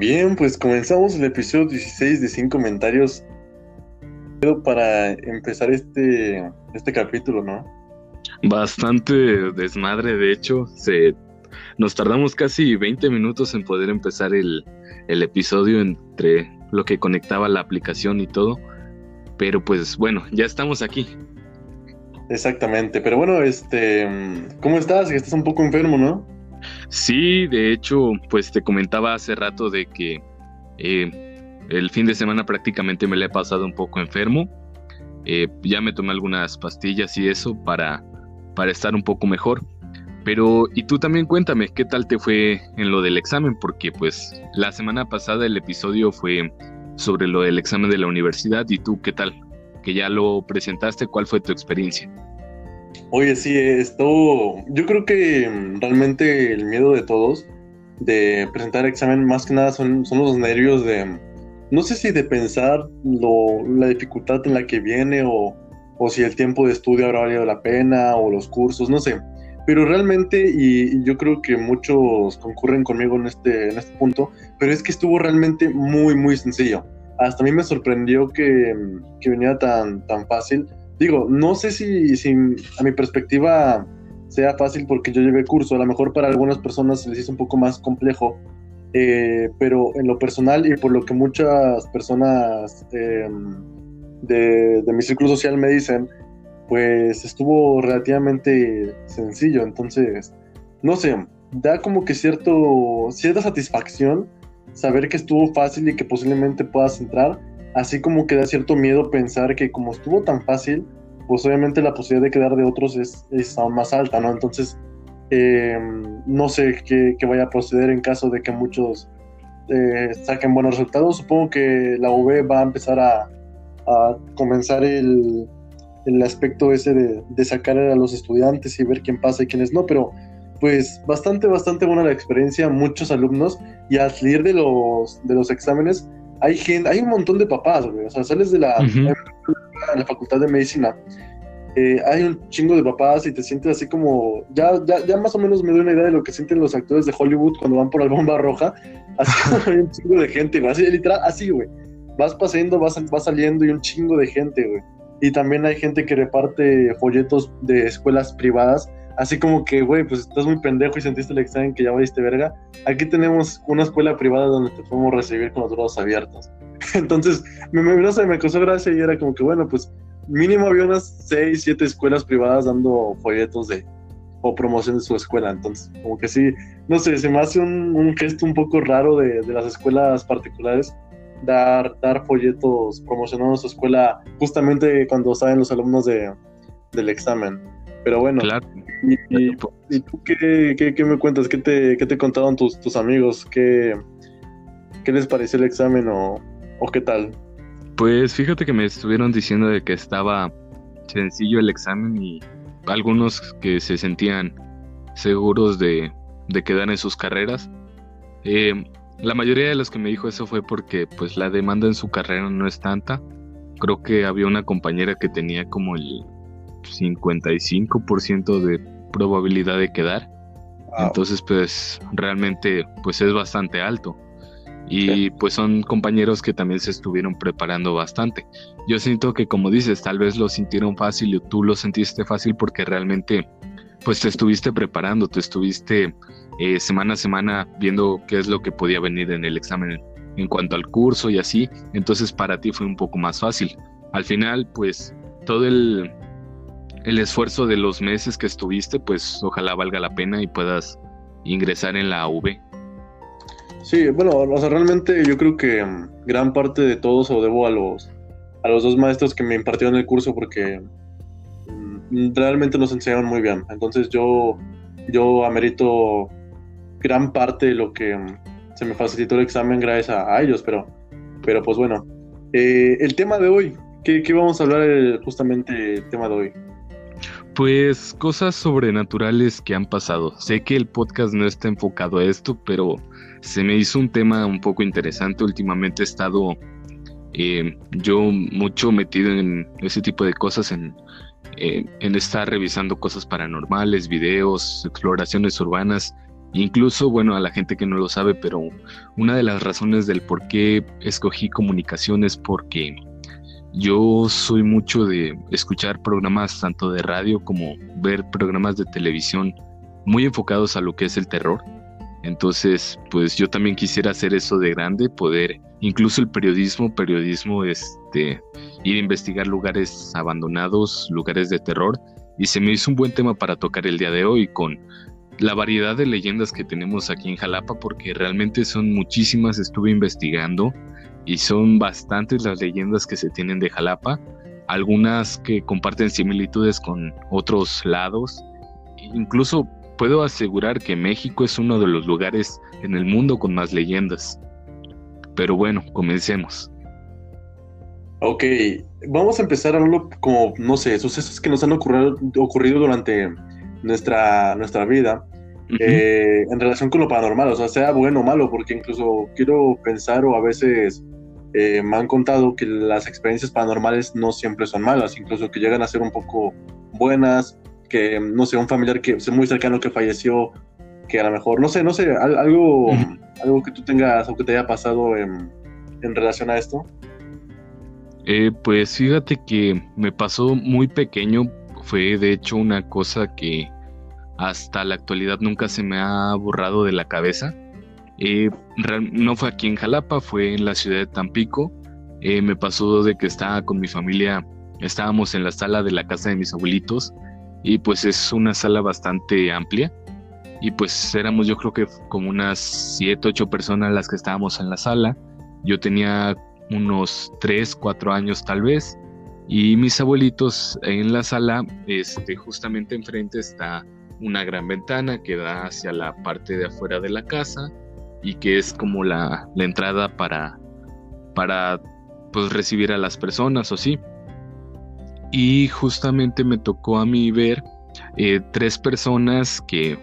Bien, pues comenzamos el episodio 16 de 100 comentarios para empezar este, este capítulo, ¿no? Bastante desmadre, de hecho, se, nos tardamos casi 20 minutos en poder empezar el, el episodio entre lo que conectaba la aplicación y todo, pero pues bueno, ya estamos aquí. Exactamente, pero bueno, este, ¿cómo estás? Estás un poco enfermo, ¿no? Sí, de hecho, pues te comentaba hace rato de que eh, el fin de semana prácticamente me le he pasado un poco enfermo. Eh, ya me tomé algunas pastillas y eso para, para estar un poco mejor. Pero, y tú también cuéntame, ¿qué tal te fue en lo del examen? Porque pues la semana pasada el episodio fue sobre lo del examen de la universidad y tú, ¿qué tal? Que ya lo presentaste, ¿cuál fue tu experiencia? Oye, sí, esto, yo creo que mm, realmente el miedo de todos de presentar examen más que nada son, son los nervios de, no sé si de pensar lo, la dificultad en la que viene o, o, si el tiempo de estudio habrá valido la pena o los cursos, no sé. Pero realmente, y, y, yo creo que muchos concurren conmigo en este, en este punto, pero es que estuvo realmente muy, muy sencillo. Hasta a mí me sorprendió que, que viniera tan, tan fácil digo, no sé si, si a mi perspectiva sea fácil porque yo llevé curso, a lo mejor para algunas personas se les hizo un poco más complejo, eh, pero en lo personal y por lo que muchas personas eh, de, de, mi círculo social me dicen, pues estuvo relativamente sencillo, entonces, no sé, da como que cierto, cierta satisfacción saber que estuvo fácil y que posiblemente puedas entrar, así como que da cierto miedo pensar que como estuvo tan fácil, pues obviamente la posibilidad de quedar de otros es, es aún más alta, ¿no? Entonces, eh, no sé qué, vaya a proceder en caso de que muchos eh, saquen buenos resultados. Supongo que la UV va a empezar a, a comenzar el, el, aspecto ese de, de, sacar a los estudiantes y ver quién pasa y quiénes no, pero pues bastante, bastante buena la experiencia, muchos alumnos y al salir de los, de los exámenes hay gente, hay un montón de papás, güey. O sea, sales de la, la facultad de medicina, eh, hay un chingo de papás y te sientes así como, ya, ya, ya más o menos me doy una idea de lo que sienten los actores de Hollywood cuando van por la bomba roja. Así hay un chingo de gente, güey. Así, literal, así, güey. Vas pasando, vas, vas saliendo y un chingo de gente, güey. Y también hay gente que reparte folletos de escuelas privadas así como que, güey, pues estás muy pendejo y sentiste el examen que ya valiste verga. Aquí tenemos una escuela privada donde te podemos recibir con los brazos abiertos. Entonces, me, me, no sé, me causó gracia y era como que, bueno, pues mínimo había unas 6, 7 escuelas privadas dando folletos de o promoción de su escuela. Entonces, como que sí, no sé, se me hace un, gesto un poco raro de, de, las escuelas particulares dar, dar folletos promocionando su escuela justamente cuando salen los alumnos de, del examen. Pero bueno, claro. ¿y, y, ¿y tú qué, qué, qué, me cuentas? ¿Qué te, qué te contaron tus, tus amigos? ¿Qué, ¿Qué les pareció el examen o, o qué tal? Pues fíjate que me estuvieron diciendo de que estaba sencillo el examen y algunos que se sentían seguros de, de quedar en sus carreras. Eh, la mayoría de los que me dijo eso fue porque pues la demanda en su carrera no es tanta. Creo que había una compañera que tenía como el 55% de probabilidad de quedar. Wow. Entonces, pues realmente pues es bastante alto. Y pues son compañeros que también se estuvieron preparando bastante. Yo siento que como dices, tal vez lo sintieron fácil y tú lo sentiste fácil porque realmente pues te estuviste preparando, te estuviste eh, semana a semana viendo qué es lo que podía venir en el examen en cuanto al curso y así. Entonces para ti fue un poco más fácil. Al final, pues todo el, el esfuerzo de los meses que estuviste, pues ojalá valga la pena y puedas ingresar en la UV. Sí, bueno, o sea, realmente yo creo que um, gran parte de todo se lo debo a los, a los dos maestros que me impartieron el curso porque um, realmente nos enseñaron muy bien. Entonces yo, yo amerito gran parte de lo que se me facilitó el examen gracias a, a ellos, pero, pero pues bueno. Eh, el tema de hoy, ¿qué, qué vamos a hablar eh, justamente el tema de hoy? Pues cosas sobrenaturales que han pasado. Sé que el podcast no está enfocado a esto, pero se me hizo un tema un poco interesante. Últimamente he estado eh, yo mucho metido en ese tipo de cosas, en, eh, en estar revisando cosas paranormales, videos, exploraciones urbanas. Incluso, bueno, a la gente que no lo sabe, pero una de las razones del por qué escogí comunicación es porque yo soy mucho de escuchar programas tanto de radio como ver programas de televisión muy enfocados a lo que es el terror. Entonces, pues yo también quisiera hacer eso de grande, poder, incluso el periodismo, periodismo, este, ir a investigar lugares abandonados, lugares de terror. Y se me hizo un buen tema para tocar el día de hoy con la variedad de leyendas que tenemos aquí en Jalapa, porque realmente son muchísimas, estuve investigando y son bastantes las leyendas que se tienen de Jalapa, algunas que comparten similitudes con otros lados, incluso puedo asegurar que México es uno de los lugares en el mundo con más leyendas. Pero bueno, comencemos. Ok, vamos a empezar a hablar como, no sé, sucesos que nos han ocurrido, ocurrido durante nuestra, nuestra vida eh, en relación con lo paranormal, o sea, sea bueno o malo, porque incluso quiero pensar o a veces eh, me han contado que las experiencias paranormales no siempre son malas, incluso que llegan a ser un poco buenas, que no sé, un familiar que es muy cercano que falleció, que a lo mejor, no sé, no sé, algo, algo que tú tengas o que te haya pasado en, en relación a esto. Eh, pues fíjate que me pasó muy pequeño, fue de hecho una cosa que hasta la actualidad nunca se me ha borrado de la cabeza. Eh, no fue aquí en Jalapa, fue en la ciudad de Tampico. Eh, me pasó de que estaba con mi familia, estábamos en la sala de la casa de mis abuelitos y pues es una sala bastante amplia y pues éramos yo creo que como unas 7, 8 personas las que estábamos en la sala. Yo tenía unos 3, 4 años tal vez y mis abuelitos en la sala, este, justamente enfrente está una gran ventana que da hacia la parte de afuera de la casa y que es como la, entrada para, para pues, recibir a las personas o sí. Y justamente me tocó a mí ver eh, tres personas que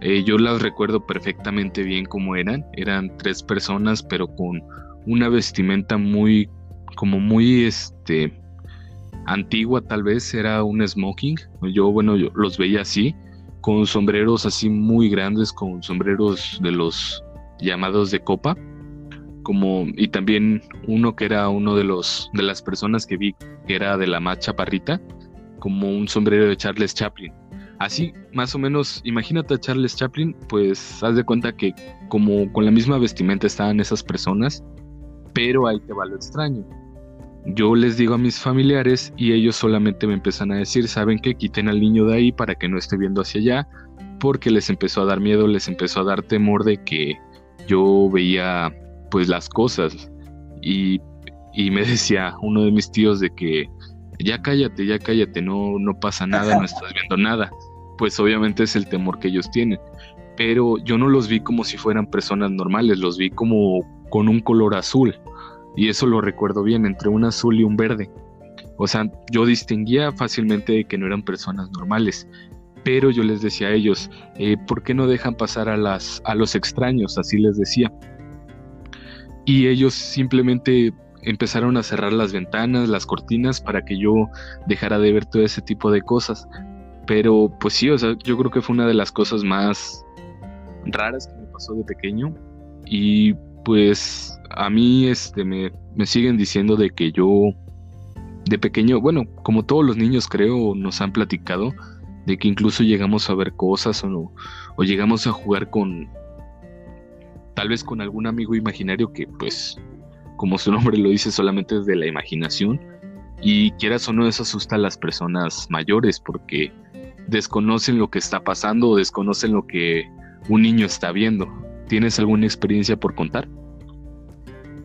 eh, yo las recuerdo perfectamente bien como eran. Eran tres personas pero con una vestimenta muy, como muy, este, antigua tal vez, era un smoking. Yo, bueno, yo los veía así con sombreros así muy grandes, con sombreros de los llamados de copa, como y también uno que era uno de los de las personas que vi que era de la más chaparrita, como un sombrero de Charles Chaplin. Así, más o menos, imagínate a Charles Chaplin, pues haz de cuenta que como con la misma vestimenta estaban esas personas, pero ahí te va lo extraño yo les digo a mis familiares y ellos solamente me empiezan a decir, saben que quiten al niño de ahí para que no esté viendo hacia allá, porque les empezó a dar miedo, les empezó a dar temor de que yo veía pues las cosas y, y me decía uno de mis tíos de que ya cállate, ya cállate, no, no pasa nada, no estás viendo nada. Pues obviamente es el temor que ellos tienen. Pero yo no los vi como si fueran personas normales, los vi como con un color azul y eso lo recuerdo bien, entre un azul y un verde. O sea, yo distinguía fácilmente que no eran personas normales, pero yo les decía a ellos, eh, ¿por qué no dejan pasar a, las, a los extraños? Así les decía. Y ellos simplemente empezaron a cerrar las ventanas, las cortinas, para que yo dejara de ver todo ese tipo de cosas. Pero pues sí, o sea, yo creo que fue una de las cosas más raras que me pasó de pequeño. Y pues a mí este, me, siguen diciendo de que yo de pequeño, bueno, como todos los niños creo, nos han platicado de que incluso llegamos a ver cosas o, o llegamos a jugar con, tal vez con algún amigo imaginario que pues, como su nombre lo dice, solamente es de la imaginación. Y quieras o no, eso asusta a las personas mayores porque desconocen lo que está pasando o desconocen lo que un niño está viendo. ¿Tienes alguna experiencia por contar?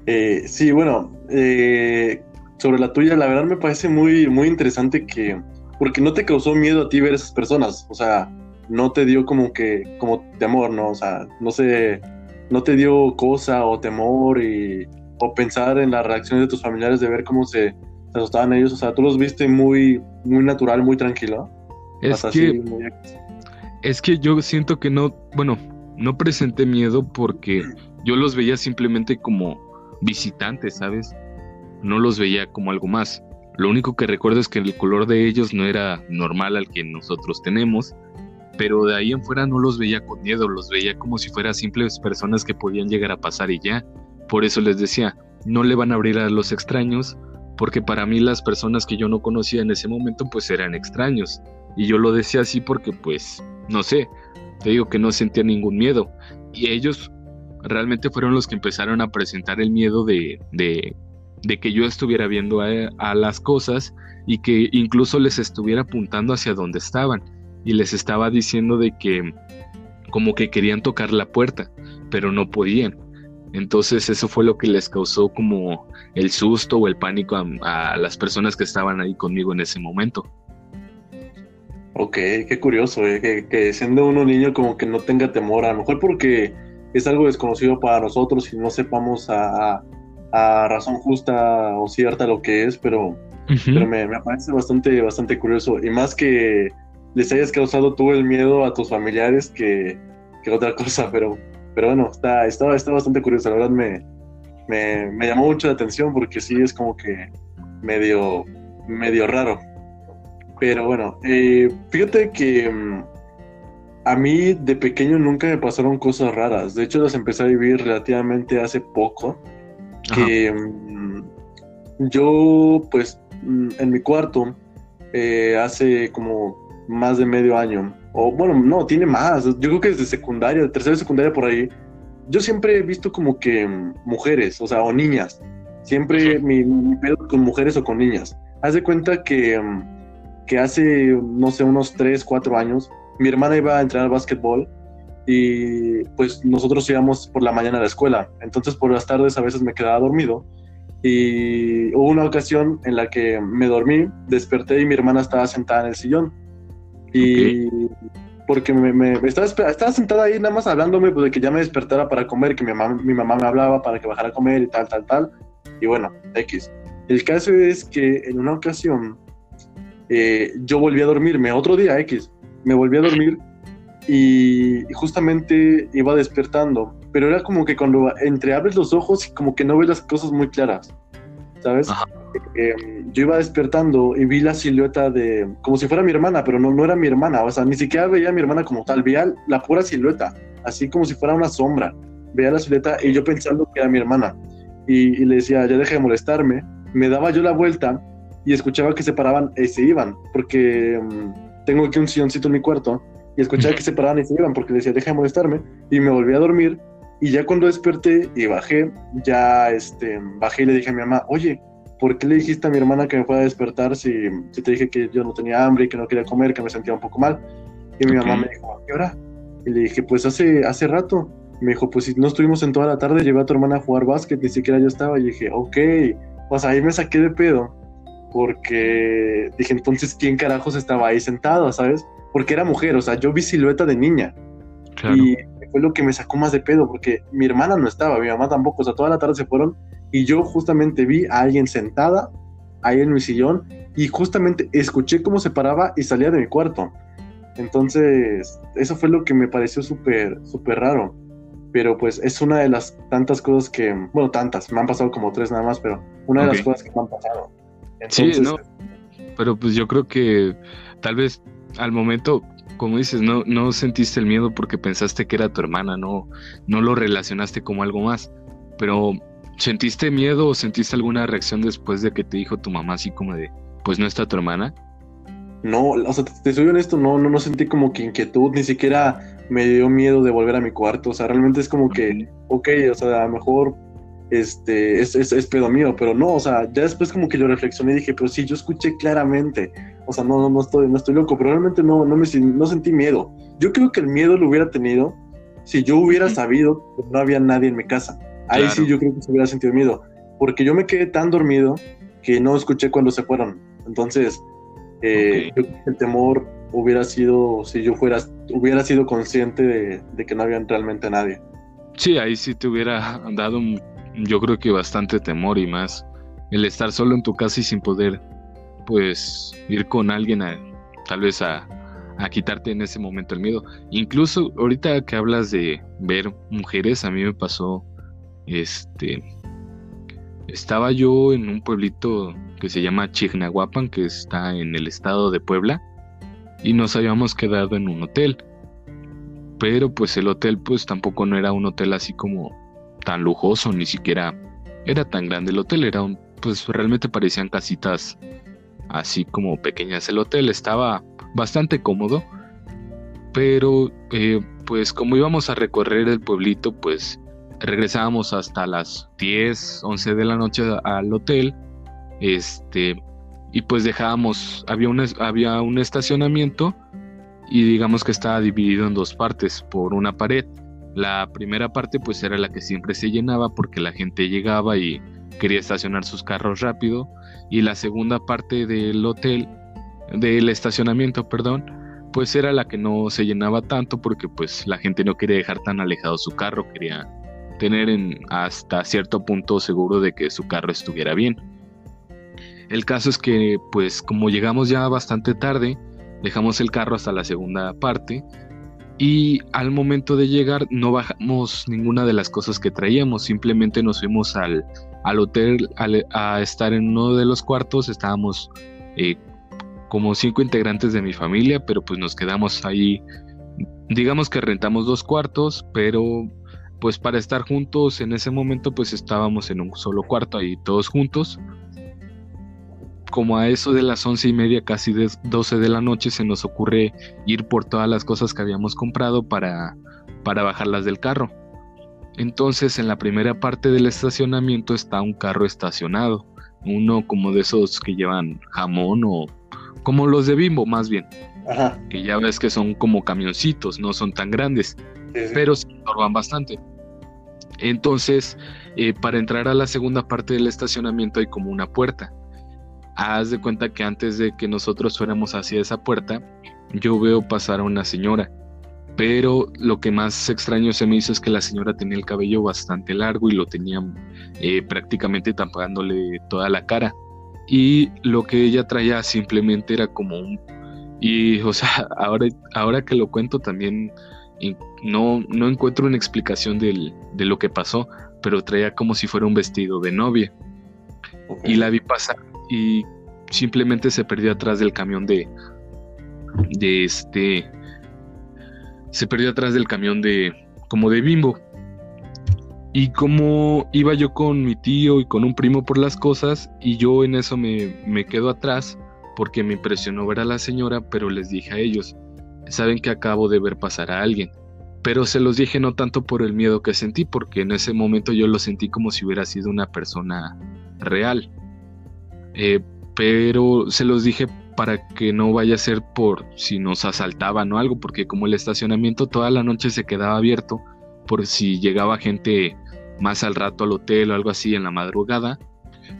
Eh, sí, bueno, eh, sobre la tuya, la verdad me parece muy, muy interesante que, porque no te causó miedo a ti ver esas personas, o sea, no te dio como que, como temor, ¿no? O sea, no sé, no te dio cosa o temor y, o pensar en las reacciones de tus familiares de ver cómo se, se asustaban ellos, o sea, tú los viste muy, muy natural, muy tranquilo. Es que, es que yo siento que no, bueno, no presenté miedo porque yo los veía simplemente como visitantes, ¿sabes? No los veía como algo más. Lo único que recuerdo es que el color de ellos no era normal al que nosotros tenemos pero de ahí en fuera no los veía con miedo, los veía como si fueran simples personas que podían llegar a pasar y ya. Por eso les decía, no le van a abrir a los extraños, porque para mí las personas que yo no conocía en ese momento pues eran extraños. Y yo lo decía así porque pues, no sé, te digo que no sentía ningún miedo. Y ellos realmente fueron los que empezaron a presentar el miedo de, de, de que yo estuviera viendo a, las cosas y que incluso les estuviera apuntando hacia donde estaban. Y les estaba diciendo de que como que querían tocar la puerta, pero no podían. Entonces eso fue lo que les causó como el susto o el pánico a, las personas que estaban ahí conmigo en ese momento. Ok, qué curioso, eh, que, siendo uno niño como que no tenga temor, a lo mejor porque es algo desconocido para nosotros y no sepamos a, razón justa o cierta lo que es, pero, me, parece bastante, bastante curioso. Y más que les hayas causado tú el miedo a tus familiares que, que otra cosa, pero pero bueno, está, está, está bastante curioso, la verdad me, me, llamó mucho la atención porque sí es como que medio, medio raro. Pero bueno, eh, fíjate que mm, a mí de pequeño nunca me pasaron cosas raras. De hecho, las empecé a vivir relativamente hace poco. Que mm, yo, pues, mm, en mi cuarto, eh, hace como más de medio año, o bueno, no, tiene más. Yo creo que desde secundaria, de tercera secundaria por ahí, yo siempre he visto como que mujeres, o sea, o niñas. Siempre mi, pedo con mujeres o con niñas. Haz de cuenta que, que hace, no sé, unos 3, 4 años, mi hermana iba a entrenar básquetbol y pues nosotros íbamos por la mañana a la escuela. Entonces por las tardes a veces me quedaba dormido y hubo una ocasión en la que me dormí, desperté y mi hermana estaba sentada en el sillón y porque me, estaba, estaba, sentada ahí nada más hablándome pues, de que ya me despertara para comer, que mi mamá, mi mamá me hablaba para que bajara a comer y tal, tal, tal. Y bueno, X. El caso es que en una ocasión eh, yo volví a dormirme, otro día X, me volví a dormir y, justamente iba despertando, pero era como que cuando entre abres los ojos y como que no ves las cosas muy claras, ¿sabes? Em, yo iba despertando y vi la silueta de, como si fuera mi hermana, pero no, no era mi hermana, o sea, ni siquiera veía a mi hermana como tal, veía la pura silueta, así como si fuera una sombra, veía la silueta y yo pensando que era mi hermana. Y, le decía, ya deja de molestarme, me daba yo la vuelta y escuchaba que se paraban y se iban, porque em, tengo aquí un silloncito en mi cuarto y escuchaba que se paraban y se iban porque decía, deja de molestarme y me volví a dormir y ya cuando desperté y bajé, ya este, bajé y le dije a mi mamá, oye, ¿por qué le dijiste a mi hermana que me fuera a despertar si, si, te dije que yo no tenía hambre y que no quería comer, que me sentía un poco mal? Y mi mamá me dijo, ¿a qué hora? Y le dije, pues hace, hace rato. me dijo, pues si no estuvimos en toda la tarde, llevé a tu hermana a jugar básquet, ni siquiera yo estaba. Y dije, ok, pues ahí me saqué de pedo, porque dije, entonces, ¿quién carajos estaba ahí sentado, sabes? Porque era mujer, o sea, yo vi silueta de niña. Y fue lo que me sacó más de pedo, porque mi hermana no estaba, mi mamá tampoco, o sea, toda la tarde se fueron y yo justamente vi a alguien sentada ahí en mi sillón y justamente escuché cómo se paraba y salía de mi cuarto. Entonces, eso fue lo que me pareció súper, súper raro. Pero pues es una de las tantas cosas que, bueno, tantas, me han pasado como tres nada más, pero una de las cosas que me han pasado. sí, no. Pero pues yo creo que tal vez al momento, como dices, no, no sentiste el miedo porque pensaste que era tu hermana, no, no lo relacionaste como algo más. Pero ¿Sentiste miedo o sentiste alguna reacción después de que te dijo tu mamá así como de, pues no está tu hermana? No, o sea, te soy honesto, no, no, no sentí como que inquietud, ni siquiera me dio miedo de volver a mi cuarto, o sea, realmente es como que, ok, o sea, a lo mejor este, es, es, pedo mío, pero no, o sea, ya después como que yo reflexioné y dije, pero sí, yo escuché claramente, o sea, no, no, estoy, no estoy loco, pero realmente no, no, me, no sentí miedo. Yo creo que el miedo lo hubiera tenido si yo hubiera sabido que no había nadie en mi casa. Ahí sí yo creo que se hubiera sentido miedo, porque yo me quedé tan dormido que no escuché cuando se fueron. Entonces, eh, el temor hubiera sido, si yo fuera, hubiera sido consciente de, que no había realmente nadie. Sí, ahí sí te hubiera dado, yo creo que bastante temor y más el estar solo en tu casa y sin poder, pues, ir con alguien a, tal vez a, a quitarte en ese momento el miedo. Incluso ahorita que hablas de ver mujeres, a mí me pasó este, estaba yo en un pueblito que se llama Chignahuapan, que está en el estado de Puebla. y nos habíamos quedado en un hotel. Pero pues el hotel pues tampoco no era un hotel así como tan lujoso, ni siquiera era tan grande el hotel, era un, pues realmente parecían casitas así como pequeñas. El hotel estaba bastante cómodo, pero eh, pues como íbamos a recorrer el pueblito, pues regresábamos hasta las 10, 11 de la noche al hotel. Este, y pues dejábamos, había un, había un estacionamiento y digamos que estaba dividido en dos partes por una pared. La primera parte pues era la que siempre se llenaba porque la gente llegaba y quería estacionar sus carros rápido y la segunda parte del hotel, del estacionamiento, perdón, pues era la que no se llenaba tanto porque pues la gente no quería dejar tan alejado su carro, quería tener en hasta cierto punto seguro de que su carro estuviera bien. El caso es que pues como llegamos ya bastante tarde, dejamos el carro hasta la segunda parte y al momento de llegar no bajamos ninguna de las cosas que traíamos, simplemente nos fuimos al, al hotel a estar en uno de los cuartos, estábamos eh, como cinco integrantes de mi familia, pero pues nos quedamos ahí, digamos que rentamos dos cuartos, pero pues para estar juntos en ese momento pues estábamos en un solo cuarto ahí todos juntos. Como a eso de las once y media, casi de doce de la noche, se nos ocurre ir por todas las cosas que habíamos comprado para, para bajarlas del carro. Entonces en la primera parte del estacionamiento está un carro estacionado, uno como de esos que llevan jamón o como los de Bimbo más bien. Ajá. Que ya ves que son como camioncitos, no son tan grandes, pero se estorban bastante. Entonces, eh, para entrar a la segunda parte del estacionamiento hay como una puerta. Haz de cuenta que antes de que nosotros fuéramos hacia esa puerta, yo veo pasar a una señora. Pero lo que más extraño se me hizo es que la señora tenía el cabello bastante largo y lo tenía eh, prácticamente tapándole toda la cara. Y lo que ella traía simplemente era como un y o sea ahora ahora que lo cuento también no no encuentro una explicación del, de lo que pasó pero traía como si fuera un vestido de novia. Y la vi pasar y simplemente se perdió atrás del camión de de este se perdió atrás del camión de como de bimbo y como iba yo con mi tío y con un primo por las cosas, y yo en eso me, me quedo atrás porque me impresionó ver a la señora, pero les dije a ellos, saben que acabo de ver pasar a alguien. Pero se los dije no tanto por el miedo que sentí, porque en ese momento yo lo sentí como si hubiera sido una persona real. Eh, pero se los dije para que no vaya a ser por si nos asaltaban o algo, porque como el estacionamiento toda la noche se quedaba abierto, por si llegaba gente más al rato al hotel o algo así en la madrugada,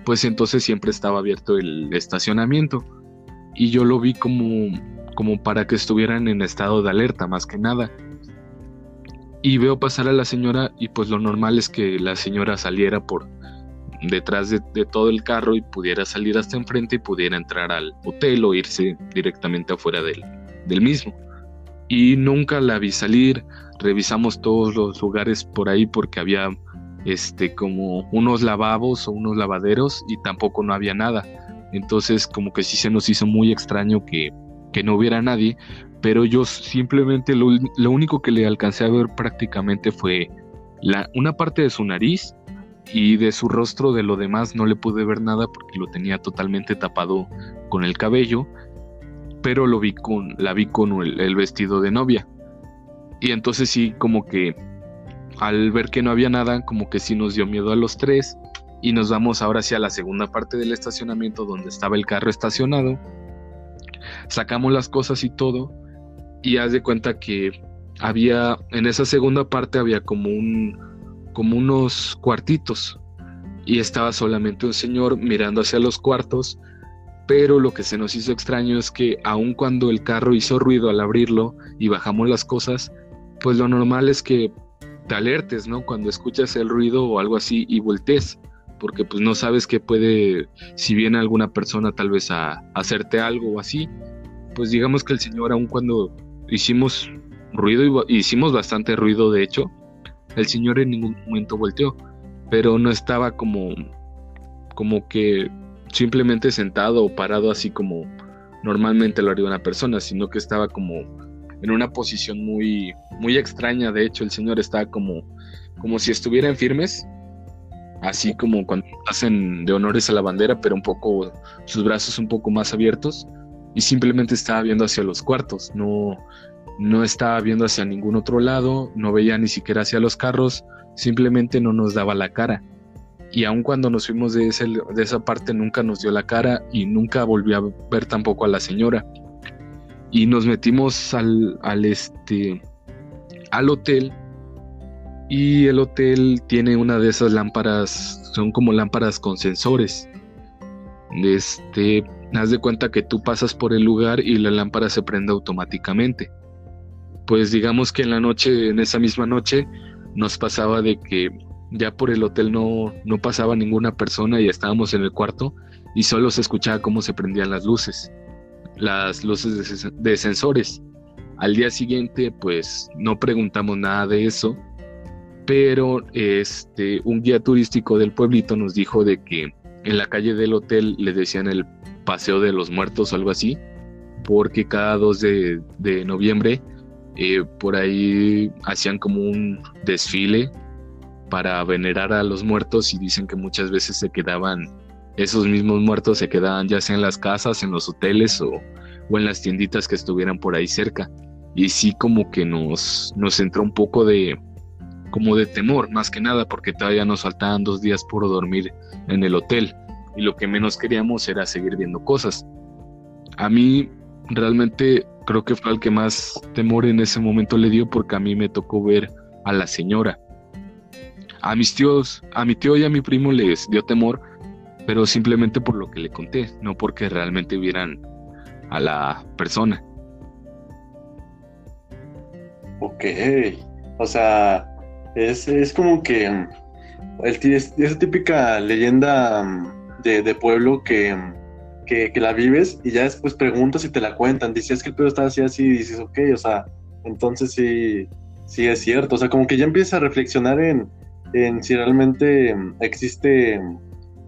pues entonces siempre estaba abierto el estacionamiento. Y yo lo vi como, como para que estuvieran en estado de alerta, más que nada. Y veo pasar a la señora y pues lo normal es que la señora saliera por detrás de, todo el carro y pudiera salir hasta enfrente y pudiera entrar al hotel o irse directamente afuera del, del mismo. Y nunca la vi salir, revisamos todos los lugares por ahí porque había este como unos lavabos o unos lavaderos y tampoco no había nada. Entonces como que sí se nos hizo muy extraño que, que no hubiera nadie, pero yo simplemente lo, lo, único que le alcancé a ver prácticamente fue la, una parte de su nariz y de su rostro de lo demás no le pude ver nada porque lo tenía totalmente tapado con el cabello, pero lo vi con, la vi con el vestido de novia. Y entonces sí, como que al ver que no había nada, como que sí nos dio miedo a los tres. Y nos vamos ahora hacia la segunda parte del estacionamiento donde estaba el carro estacionado. Sacamos las cosas y todo. Y haz de cuenta que había, en esa segunda parte había como un, como unos cuartitos. Y estaba solamente un señor mirando hacia los cuartos. Pero lo que se nos hizo extraño es que aun cuando el carro hizo ruido al abrirlo y bajamos las cosas, pues lo normal es que te alertes, ¿no? Cuando escuchas el ruido o algo así y voltees, porque pues no sabes qué puede, si viene alguna persona tal vez a, hacerte algo o así, pues digamos que el Señor aun cuando hicimos ruido, hicimos bastante ruido de hecho, el Señor en ningún momento volteó, pero no estaba como, como que simplemente sentado o parado así como normalmente lo haría una persona, sino que estaba como en una posición muy, muy extraña. De hecho, el señor estaba como, como si estuviera en firmes, así como cuando hacen de honores a la bandera, pero un poco, sus brazos un poco más abiertos, y simplemente estaba viendo hacia los cuartos, no, no estaba viendo hacia ningún otro lado, no veía ni siquiera hacia los carros, simplemente no nos daba la cara. Y aun cuando nos fuimos de, de esa parte nunca nos dio la cara y nunca volvió a ver tampoco a la señora. Y nos metimos al, al, este, al hotel y el hotel tiene una de esas lámparas, son como lámparas con sensores. Este, haz de cuenta que tú pasas por el lugar y la lámpara se prende automáticamente. Pues digamos que en la noche, en esa misma noche, nos pasaba de que ya por el hotel no, no pasaba ninguna persona y estábamos en el cuarto y solo se escuchaba cómo se prendían las luces, las luces de, de sensores. Al día siguiente, pues no preguntamos nada de eso, pero este, un guía turístico del pueblito nos dijo de que en la calle del hotel le decían el paseo de los muertos o algo así, porque cada 2 de, de noviembre eh, por ahí hacían como un desfile para venerar a los muertos y dicen que muchas veces se quedaban, esos mismos muertos se quedaban ya sea en las casas, en los hoteles o, o en las tienditas que estuvieran por ahí cerca. Y sí como que nos, nos entró un poco de, como de temor, más que nada, porque todavía nos faltaban dos días por dormir en el hotel y lo que menos queríamos era seguir viendo cosas. A mí realmente creo que fue el que más temor en ese momento le dio porque a mí me tocó ver a la señora. A mis tíos, a mi tío y a mi primo les dio temor, pero simplemente por lo que le conté, no porque realmente vieran a la persona. Ok, o sea, es, como que mm, el, esa típica leyenda mm, de, pueblo que, que, la vives y ya después preguntas y te la cuentan. Dices que el pedo está así, así, y dices, ok, o sea, entonces sí, sí es cierto. O sea, como que ya empiezas a reflexionar en, en si realmente existe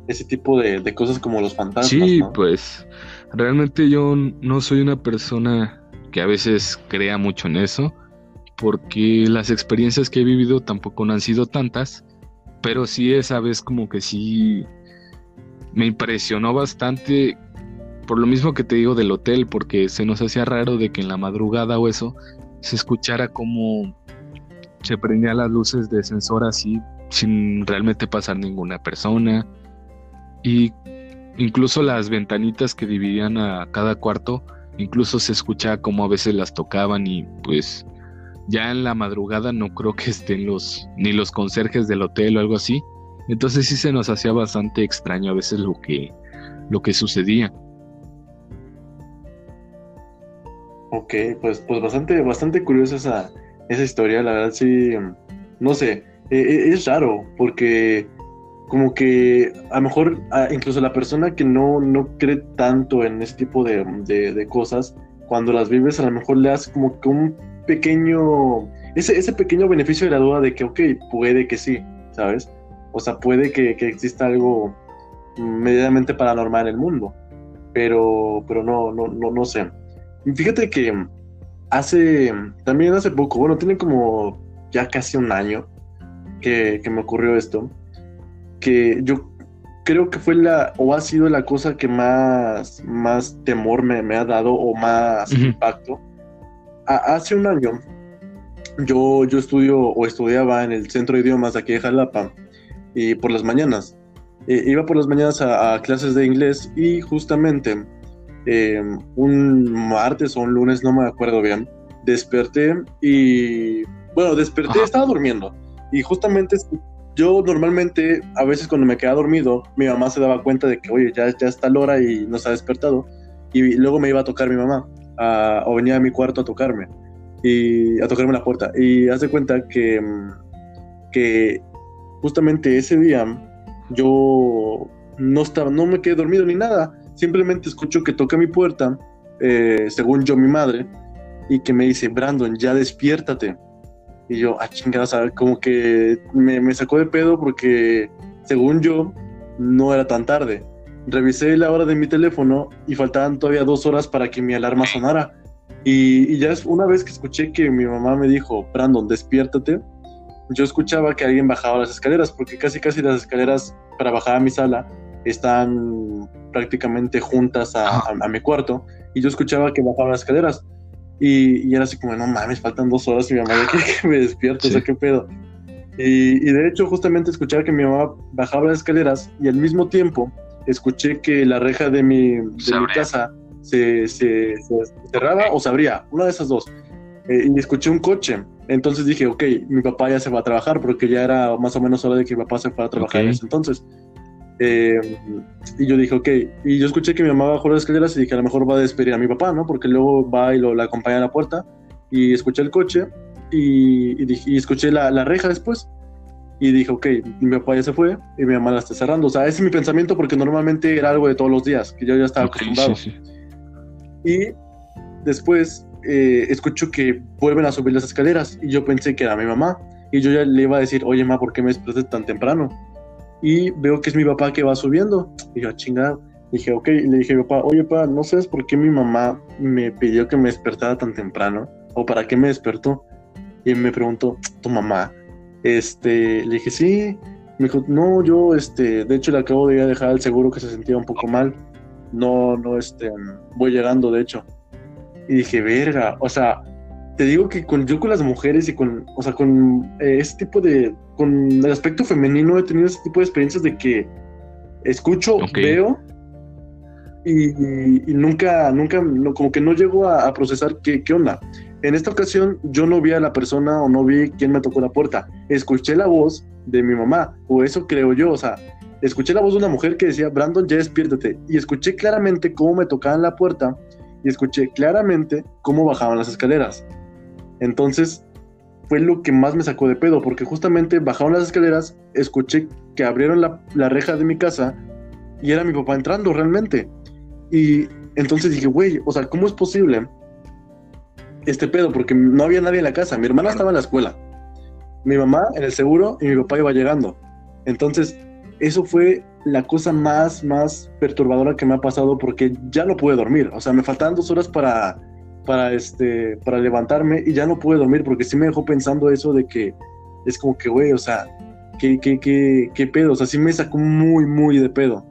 ese tipo de, cosas como los fantasmas. Sí, pues realmente yo no soy una persona que a veces crea mucho en eso porque las experiencias que he vivido tampoco no han sido tantas, pero sí esa vez como que sí me impresionó bastante por lo mismo que te digo del hotel, porque se nos hacía raro de que en la madrugada o eso se escuchara como se prendían las luces de sensor así sin realmente pasar ninguna persona y incluso las ventanitas que dividían a cada cuarto incluso se escuchaba como a veces las tocaban y pues ya en la madrugada no creo que estén los ni los conserjes del hotel o algo así. Entonces sí se nos hacía bastante extraño a veces lo que lo que sucedía. Ok, pues, pues bastante, bastante curiosa esa, esa historia, la verdad sí, no sé, e, e, es raro porque como que a lo mejor incluso la persona que no, no cree tanto en ese tipo de, de, cosas, cuando las vives a lo mejor le hace como que un pequeño, ese, ese pequeño beneficio de la duda de que, ok, puede que sí, ¿sabes? O sea, puede que, exista algo medianamente paranormal en el mundo, pero, pero no, no, no, no sé. Fíjate que hace, también hace poco, bueno, tiene como ya casi un año que, me ocurrió esto, que yo creo que fue la, o ha sido la cosa que más, más temor me, me ha dado o más impacto hace un año yo, yo estudio o estudiaba en el centro de idiomas de aquí de Jalapa y por las mañanas. Eh, iba por las mañanas a, clases de inglés y justamente em, un martes o un lunes, no me acuerdo bien, desperté y bueno, desperté, estaba durmiendo y justamente yo normalmente a veces cuando me quedaba dormido mi mamá se daba cuenta de que oye ya, ya está la hora y no se ha despertado y luego me iba a tocar mi mamá o venía a mi cuarto a tocarme y a tocarme la puerta. Y hace cuenta que, que justamente ese día yo no estaba, no me quedé dormido ni nada. Simplemente escucho que toca mi puerta, eh, según yo mi madre, y que me dice, Brandon, ya despiértate. Y yo, ah, chingada, como que me, me sacó de pedo porque según yo no era tan tarde. revisé la hora de mi teléfono y faltaban todavía dos horas para que mi alarma sonara. Y, ya es una vez que escuché que mi mamá me dijo, Brandon, despiértate, yo escuchaba que alguien bajaba las escaleras, porque casi casi las escaleras para bajar a mi sala están prácticamente juntas a, mi cuarto, y yo escuchaba que bajaban las escaleras. Y, era así como, no mames, faltan dos horas y mi mamá ya quiere que me despierto, o sea, qué pedo. Y, de hecho, justamente escuchaba que mi mamá bajaba las escaleras y al mismo tiempo escuché que la reja de mi, de mi casa se, se, cerraba o se abría, una de esas dos. Eh, y escuché un coche. Entonces dije, ok, mi papá ya se va a trabajar porque ya era más o menos hora de que mi papá se fuera a trabajar en ese entonces. Eh, y yo dije, ok, y yo escuché que mi mamá bajó las escaleras y dije, a lo mejor va a despedir a mi papá, ¿no? Porque luego va y lo, la acompaña a la puerta y escuché el coche y, y, escuché la, la, reja después y dije, ok, mi papá ya se fue y mi mamá la está cerrando. O sea, ese es mi pensamiento porque normalmente era algo de todos los días, que yo ya estaba acostumbrado. Y después eh, escucho que vuelven a subir las escaleras y yo pensé que era mi mamá. Y yo ya le iba a decir, oye, mamá, ¿por qué me despertaste tan temprano? Y veo que es mi papá que va subiendo. Y yo, chingada. Dije, ok, le dije a mi papá, oye, papá, ¿no sabes por qué mi mamá me pidió que me despertara tan temprano? ¿O para qué me despertó? Y me preguntó, ¿tu mamá? Este, le dije, sí. Me dijo, no, yo, este, de hecho le acabo de ir a dejar al seguro que se sentía un poco mal no, no, este, voy llegando, de hecho. Y dije, verga, o sea, te digo que con, yo con las mujeres y con, o sea, con eh, ese tipo de, con el aspecto femenino he tenido ese tipo de experiencias de que escucho, veo y, nunca, nunca, como que no llego a, procesar qué, qué onda. En esta ocasión yo no vi a la persona o no vi quién me tocó la puerta. Escuché la voz de mi mamá, o eso creo yo, o sea, escuché la voz de una mujer que decía, Brandon, ya despiértate. Y escuché claramente cómo me tocaban la puerta y escuché claramente cómo bajaban las escaleras. Entonces, fue lo que más me sacó de pedo, porque justamente bajaron las escaleras, escuché que abrieron la, reja de mi casa y era mi papá entrando realmente. Y entonces dije, güey, o sea, ¿cómo es posible este pedo? Porque no había nadie en la casa. Mi hermana estaba en la escuela, mi mamá en el seguro y mi papá iba llegando. Entonces, eso fue la cosa más, más perturbadora que me ha pasado porque ya no pude dormir. O sea, me faltaban dos horas para, para, este, para levantarme y ya no pude dormir porque sí me dejó pensando eso de que es como que, güey, o sea, ¿qué, qué, qué, qué pedo? O sea, sí me sacó muy, muy de pedo.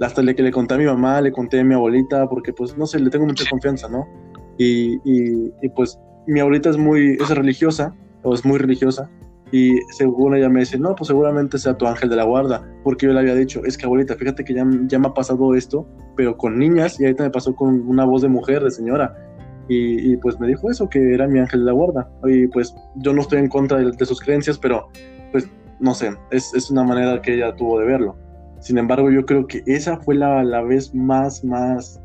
Hasta le que le conté a mi mamá, le conté a mi abuelita, porque pues, no sé, le tengo mucha confianza, ¿no? Y, y, y pues mi abuelita es muy, es religiosa, o es muy religiosa, y según ella me dice, no, pues seguramente sea tu ángel de la guarda, porque yo le había dicho, es que abuelita, fíjate que ya, ya me ha pasado esto, pero con niñas, y ahorita me pasó con una voz de mujer, de señora, y, pues me dijo eso, que era mi ángel de la guarda, y pues yo no estoy en contra de, sus creencias, pero pues no sé, es, es, una manera que ella tuvo de verlo. Sin embargo, yo creo que esa fue la, la vez más, más,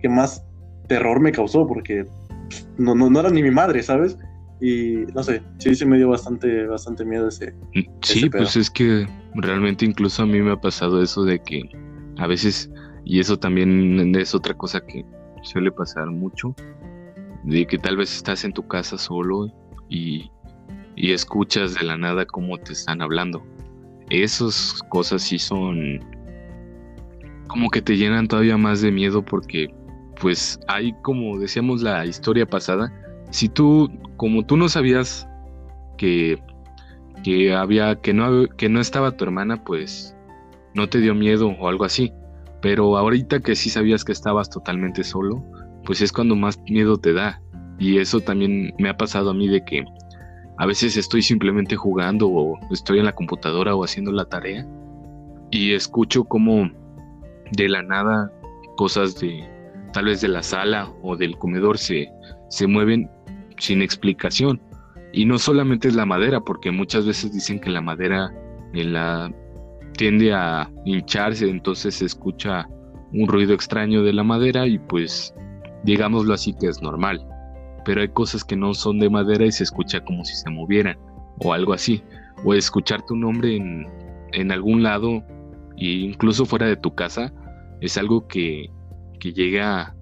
que más terror me causó, porque no, no, no era ni mi madre, ¿sabes? y no sé, sí, sí me dio bastante, bastante miedo ese. Mm, sí, pues es que realmente incluso a mí me ha pasado eso de que a veces, y eso también es otra cosa que suele pasar mucho, de que tal vez estás en tu casa solo y, y escuchas de la nada cómo te están hablando. Esas cosas sí son como que te llenan todavía más de miedo porque pues hay como decíamos la historia pasada, si tú, como tú no sabías que, que había, que no, que no estaba tu hermana, pues no te dio miedo o algo así. Pero ahorita que sí sabías que estabas totalmente solo, pues es cuando más miedo te da. Y eso también me ha pasado a mí de que a veces estoy simplemente jugando o estoy en la computadora o haciendo la tarea y escucho como de la nada cosas de tal vez de la sala o del comedor se, se mueven sin explicación. Y no solamente es la madera, porque muchas veces dicen que la madera la, tiende a hincharse, entonces se escucha un ruido extraño de la madera y pues digámoslo así que es normal. Pero hay cosas que no son de madera y se escucha como si se movieran o algo así. O escuchar tu nombre en, en algún lado e incluso fuera de tu casa es algo que, que llega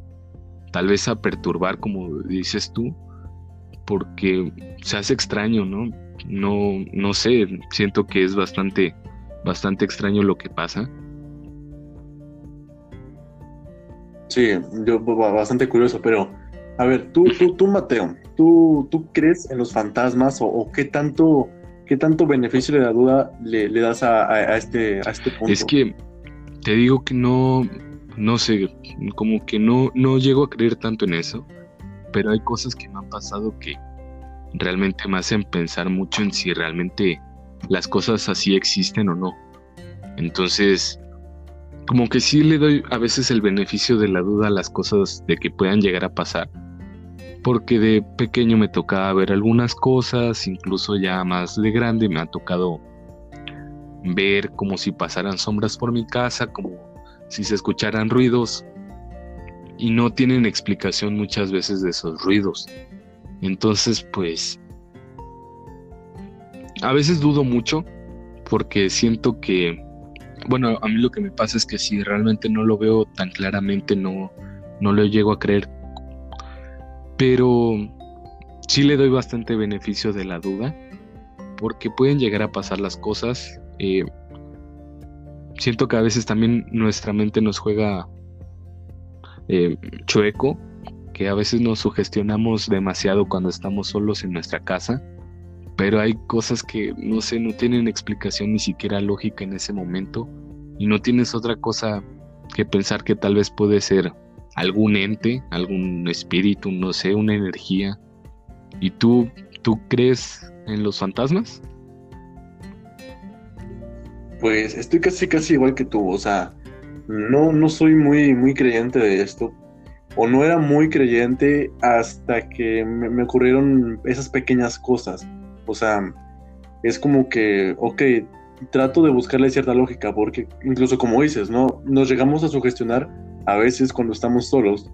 tal vez a perturbar como dices tú porque se hace extraño, ¿no? No, no sé, siento que es bastante, bastante extraño lo que pasa. Sí, yo bastante curioso, pero a ver, tú, tú, tú Mateo, ¿tú, tú crees en los fantasmas o, qué tanto qué tanto beneficio de la duda le, das a, este, a este punto? Es que te digo que no, no sé, como que no, no llego a creer tanto en eso, pero hay cosas que me han pasado que realmente me hacen pensar mucho en si realmente las cosas así existen o no. Entonces, como que sí le doy a veces el beneficio de la duda a las cosas de que puedan llegar a pasar. Porque de pequeño me tocaba ver algunas cosas, incluso ya más de grande me ha tocado ver como si pasaran sombras por mi casa, como si se escucharan ruidos. Y no tienen explicación muchas veces de esos ruidos. Entonces, pues, a veces dudo mucho porque siento que bueno, a mí lo que me pasa es que si realmente no lo veo tan claramente, no, no lo llego a creer. Pero sí le doy bastante beneficio de la duda, porque pueden llegar a pasar las cosas. Eh, siento que a veces también nuestra mente nos juega eh, chueco, que a veces nos sugestionamos demasiado cuando estamos solos en nuestra casa pero hay cosas que no sé, no tienen explicación ni siquiera lógica en ese momento y no tienes otra cosa que pensar que tal vez puede ser algún ente, algún espíritu, no sé, una energía. ¿Y tú, tú crees en los fantasmas? Pues estoy casi casi igual que tú, o sea, no, no soy muy, muy creyente de esto, o no era muy creyente hasta que me ocurrieron esas pequeñas cosas. O sea, es como que, ok, trato de buscarle cierta lógica, porque incluso como dices, ¿no? Nos llegamos a sugestionar a veces cuando estamos solos,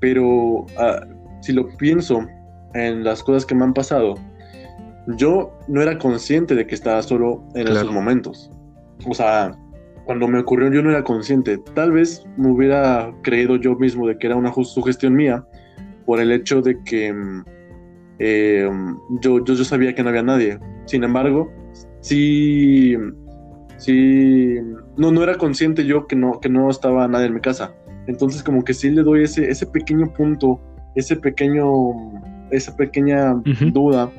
pero ah, si lo pienso en las cosas que me han pasado, yo no era consciente de que estaba solo en esos momentos. O sea, cuando me ocurrió yo no era consciente. Tal vez me hubiera creído yo mismo de que era una sugestión mía por el hecho de que mm, eh, yo, yo, sabía que no había nadie. Sin embargo, sí, sí, no, no era consciente yo que no, que no estaba nadie en mi casa. Entonces como que sí le doy ese, ese pequeño punto, ese pequeño, esa pequeña duda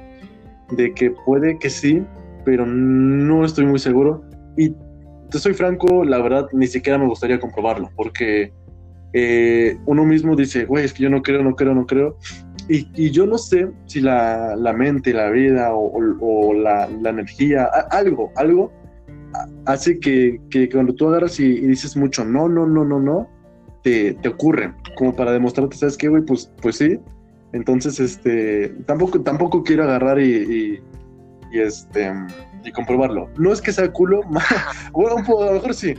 de que puede que sí, pero no estoy muy seguro. Y te soy franco, la verdad ni siquiera me gustaría comprobarlo, porque eh, uno mismo dice, güey, es que yo no creo, no creo, no creo. Y, yo no sé si la, la mente, la vida o, la, la, energía, algo, algo hace que, que cuando tú agarras y, dices mucho no, no, no, no, no, te, te ocurre, como para demostrarte, ¿sabes qué, güey? Pues, pues sí. Entonces, este, tampoco, tampoco quiero agarrar y, y, este, y comprobarlo. No es que sea culo, bueno, un poco, a lo mejor sí,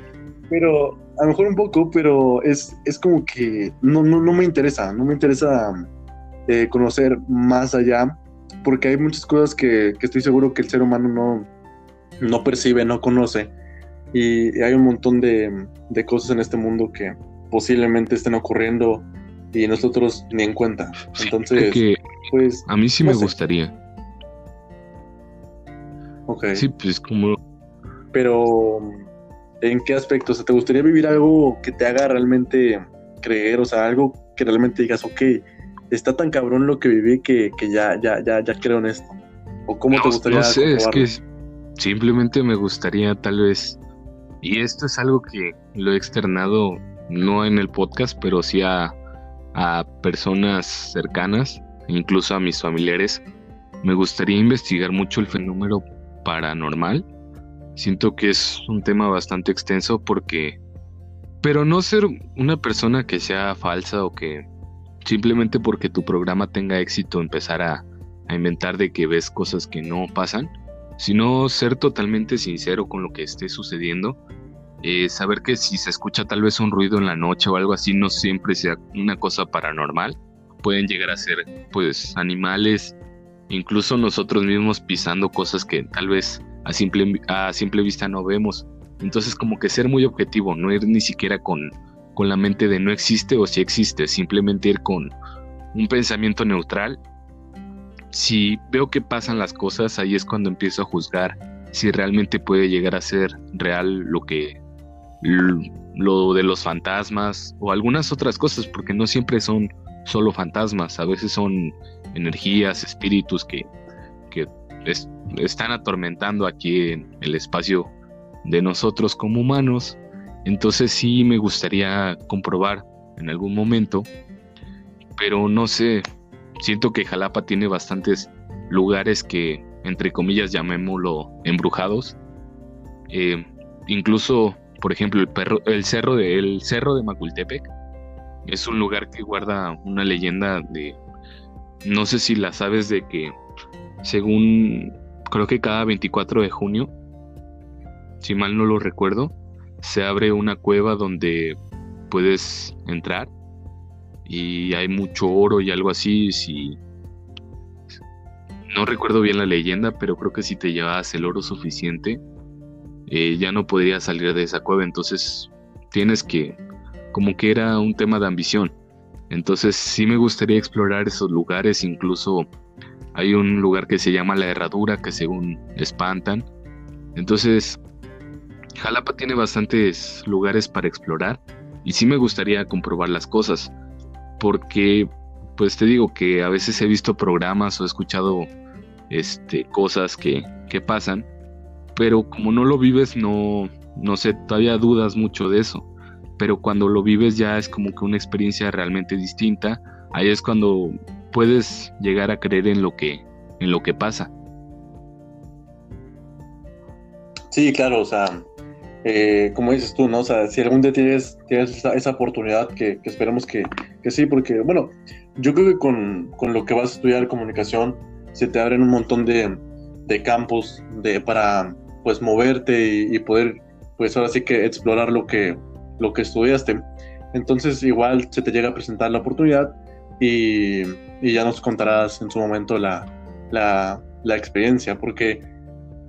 pero a lo mejor un poco, pero es, es como que no, no, no me interesa, no me interesa conocer más allá, porque hay muchas cosas que, estoy seguro que el ser humano no, no percibe, no conoce, y, hay un montón de, cosas en este mundo que posiblemente estén ocurriendo y nosotros ni en cuenta. Entonces, pues... A mí sí me gustaría. Ok. Sí, pues como... Pero, ¿en qué aspecto? O ¿te gustaría vivir algo que te haga realmente creer? O sea, algo que realmente digas, ok, está tan cabrón lo que viví que, ya, ya, ya, ya creo en esto? ¿O cómo te gustaría? No sé, es que simplemente me gustaría tal vez, y esto es algo que lo he externado no en el podcast, pero sí a, a personas cercanas, incluso a mis familiares, me gustaría investigar mucho el fenómeno paranormal. Siento que es un tema bastante extenso porque... Pero no ser una persona que sea falsa o que simplemente porque tu programa tenga éxito empezar a, inventar de que ves cosas que no pasan, sino ser totalmente sincero con lo que esté sucediendo. Eh, saber que si se escucha tal vez un ruido en la noche o algo así, no siempre sea una cosa paranormal. Pueden llegar a ser pues animales, incluso nosotros mismos pisando cosas que tal vez a simple, a simple vista no vemos. Entonces como que ser muy objetivo, no ir ni siquiera con con la mente de no existe o si existe, simplemente ir con un pensamiento neutral. Si veo que pasan las cosas, ahí es cuando empiezo a juzgar si realmente puede llegar a ser real lo que lo de los fantasmas o algunas otras cosas, porque no siempre son solo fantasmas, a veces son energías, espíritus que, que están atormentando aquí en el espacio de nosotros como humanos. Entonces sí me gustaría comprobar en algún momento, pero no sé, siento que Jalapa tiene bastantes lugares que, entre comillas, llamémoslo embrujados. Eh, incluso, por ejemplo, el, perro, el, cerro de, el cerro de Macultepec es un lugar que guarda una leyenda de, no sé si la sabes, de que según, creo que cada 24 de junio, si mal no lo recuerdo, se abre una cueva donde puedes entrar y hay mucho oro y algo así. Si no recuerdo bien la leyenda, pero creo que si te llevas el oro suficiente, eh, ya no podrías salir de esa cueva. Entonces tienes que, como que era un tema de ambición. Entonces sí me gustaría explorar esos lugares. Incluso hay un lugar que se llama La Herradura, que según espantan. Entonces, Jalapa tiene bastantes lugares para explorar y sí me gustaría comprobar las cosas porque pues te digo que a veces he visto programas o he escuchado este, cosas que, que pasan, pero como no lo vives no, no sé, todavía dudas mucho de eso, pero cuando lo vives ya es como que una experiencia realmente distinta, ahí es cuando puedes llegar a creer en lo que, en lo que pasa. Sí, claro, o sea, eh, como dices tú, ¿no? O sea, si algún día tienes, tienes esa, oportunidad, que, esperemos que, que, sí, porque, bueno, yo creo que con, con, lo que vas a estudiar comunicación, se te abren un montón de, de campos de, para, pues, moverte y, poder, pues, ahora sí que explorar lo que, lo que estudiaste. Entonces, igual se te llega a presentar la oportunidad y, y ya nos contarás en su momento la, la, la experiencia, porque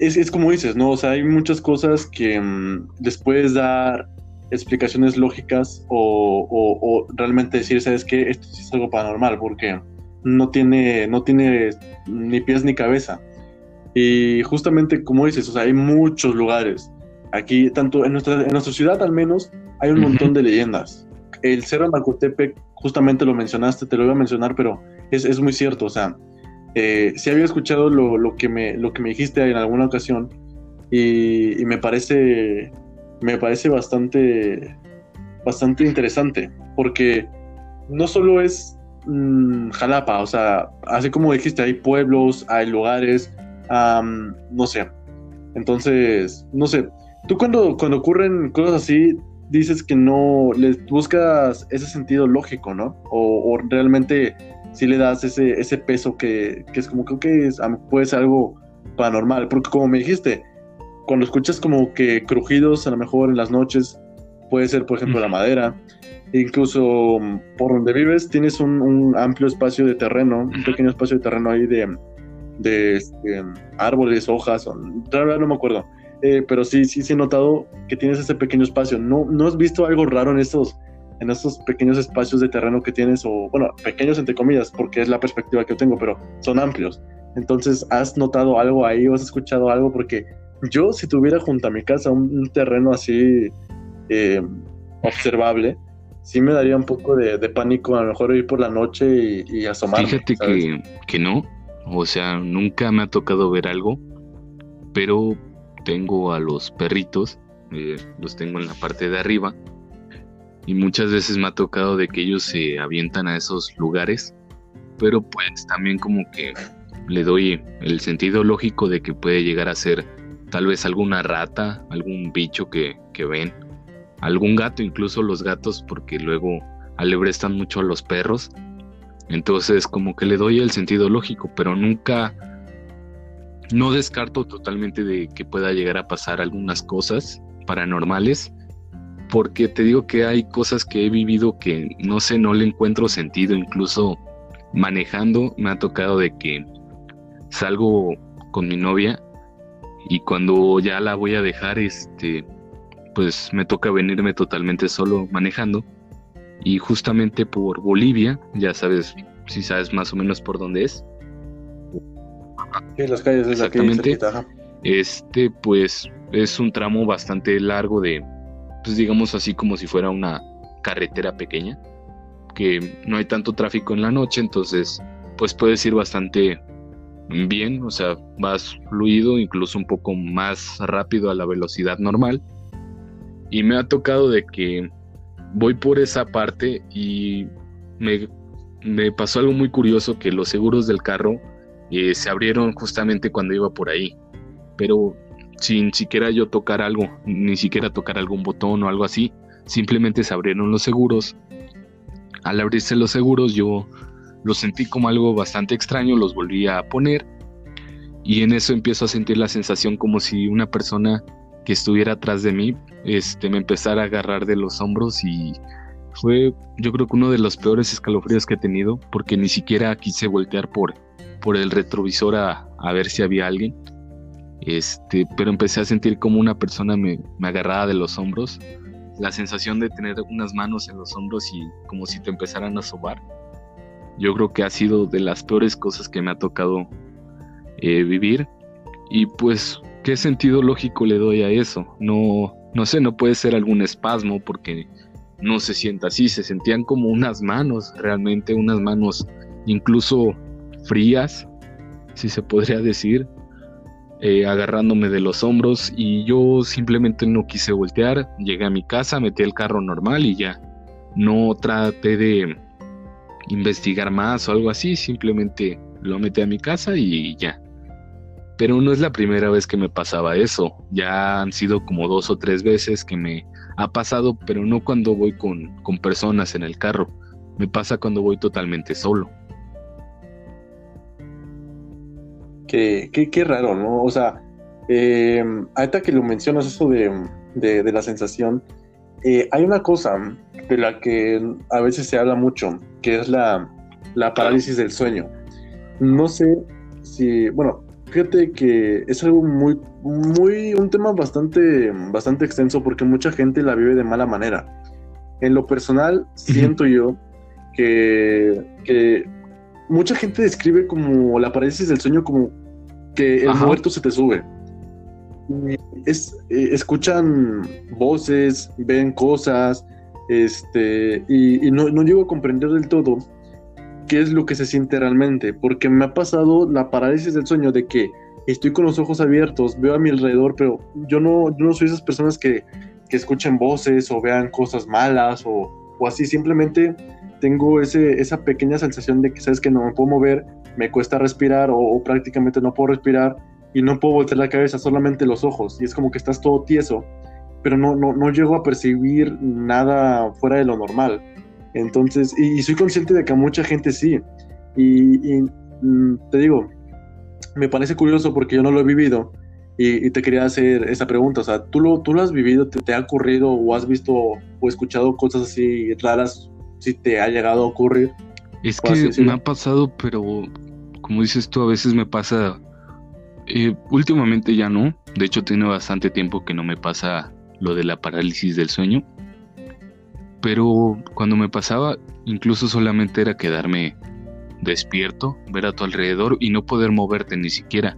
es, es, como dices, ¿no? O sea, hay muchas cosas que mm, después dar explicaciones lógicas o, o, realmente decir, ¿sabes qué? Esto sí es algo paranormal porque no tiene, no tiene ni pies ni cabeza. Y justamente como dices, o sea, hay muchos lugares. Aquí, tanto en nuestra, en nuestra ciudad al menos, hay un montón de leyendas. El Cerro Macotepec, justamente lo mencionaste, te lo iba a mencionar, pero es, es muy cierto, o sea, eh, sí había escuchado lo, que me, lo que me dijiste en alguna ocasión y, me parece me parece bastante bastante interesante porque no solo es mm, Jalapa, o sea, así como dijiste, hay pueblos, hay lugares, no sé. Entonces, no sé, tú cuando, cuando ocurren cosas así, dices que no les buscas ese sentido lógico, ¿no? O realmente si le das ese, ese peso que, es como que es, puede ser algo paranormal. Porque como me dijiste, cuando escuchas como que crujidos a lo mejor en las noches, puede ser por ejemplo la madera. Incluso mm, por donde vives tienes un, amplio espacio de terreno, un pequeño espacio de terreno ahí de, de este, árboles, hojas, verdad no me acuerdo. Eh, pero sí, sí, sí he notado que tienes ese pequeño espacio. ¿No, ¿No has visto algo raro en estos, en estos pequeños espacios de terreno que tienes, o bueno, pequeños entre comillas, porque es la perspectiva que yo tengo, pero son amplios. Entonces, ¿has notado algo ahí o has escuchado algo? Porque yo, si tuviera junto a mi casa un, terreno así eh, observable, sí me daría un poco de, pánico a lo mejor ir por la noche y, y asomarme. Fíjate que, que no, o sea, nunca me ha tocado ver algo, pero tengo a los perritos, eh, los tengo en la parte de arriba, y muchas veces me ha tocado de que ellos se avientan a esos lugares, pero pues también como que le doy el sentido lógico de que puede llegar a ser tal vez alguna rata, algún bicho que, que ven, algún gato, incluso los gatos, porque luego alebrestan mucho a los perros. Entonces como que le doy el sentido lógico, pero nunca, no descarto totalmente de que pueda llegar a pasar algunas cosas paranormales porque te digo que hay cosas que he vivido que no sé, no le encuentro sentido, incluso manejando me ha tocado de que salgo con mi novia y cuando ya la voy a dejar, este, pues me toca venirme totalmente solo manejando y justamente por Bolivia, ya sabes, si sabes más o menos por dónde es. Sí, las calles Exactamente. este, pues es un tramo bastante largo de pues digamos así como si fuera una carretera pequeña, que no hay tanto tráfico en la noche, entonces pues puedes ir bastante bien, o sea, vas fluido, incluso un poco más rápido a la velocidad normal. Y me ha tocado de que voy por esa parte y me, pasó algo muy curioso que los seguros del carro eh, se abrieron justamente cuando iba por ahí. Pero sin siquiera yo tocar algo, ni siquiera tocar algún botón o algo así, simplemente se abrieron los seguros. Al abrirse los seguros yo los sentí como algo bastante extraño, los volví a poner y en eso empiezo a sentir la sensación como si una persona que estuviera atrás de mí este, me empezara a agarrar de los hombros y fue yo creo que uno de los peores escalofríos que he tenido porque ni siquiera quise voltear por, por el retrovisor a, a ver si había alguien. Este, pero empecé a sentir como una persona me, agarraba de los hombros, la sensación de tener unas manos en los hombros y como si te empezaran a sobar. Yo creo que ha sido de las peores cosas que me ha tocado eh, vivir. Y pues, ¿qué sentido lógico le doy a eso? No, no sé, no puede ser algún espasmo porque no se sienta así, se sentían como unas manos, realmente unas manos incluso frías, si se podría decir, eh, agarrándome de los hombros y yo simplemente no quise voltear, llegué a mi casa, metí el carro normal y ya, no traté de investigar más o algo así, simplemente lo metí a mi casa y ya. Pero no es la primera vez que me pasaba eso. Ya han sido como dos o tres veces que me ha pasado, pero no cuando voy con, personas en el carro. Me pasa cuando voy totalmente solo. Qué, qué, raro, ¿no? O sea, eh, ahorita que lo mencionas eso de, la sensación, eh, hay una cosa de la que a veces se habla mucho, que es la, la parálisis del sueño. No sé si, bueno, Fíjate que es algo muy, muy, un tema bastante, bastante extenso porque mucha gente la vive de mala manera. En lo personal, siento yo que, que, mucha gente describe como la parálisis del sueño como que el muerto se te sube. Es, eh, escuchan voces, ven cosas, este, y, y no, no llego a comprender del todo qué es lo que se siente realmente, porque me ha pasado la parálisis del sueño de que estoy con los ojos abiertos, veo a mi alrededor, pero yo no, no soy esas personas que, que escuchen voces o vean cosas malas o, o así, simplemente tengo ese, esa pequeña sensación de que sabes que no me puedo mover, me cuesta respirar o, prácticamente no puedo respirar y no puedo voltear la cabeza, solamente los ojos y es como que estás todo tieso, pero no, no, no llego a percibir nada fuera de lo normal. Entonces, y, soy consciente de que a mucha gente sí. Y, mm, te digo, me parece curioso porque yo no lo he vivido y, te quería hacer esa pregunta. O sea, ¿tú lo, tú lo has vivido? Te, ha ocurrido o has visto o escuchado cosas así raras si te ha llegado a ocurrir? Es que me ha pasado, pero como dices tú, a veces me pasa... Eh, últimamente ya no. De hecho, tiene bastante tiempo que no me pasa lo de la parálisis del sueño. Pero cuando me pasaba, incluso solamente era quedarme despierto, ver a tu alrededor y no poder moverte ni siquiera.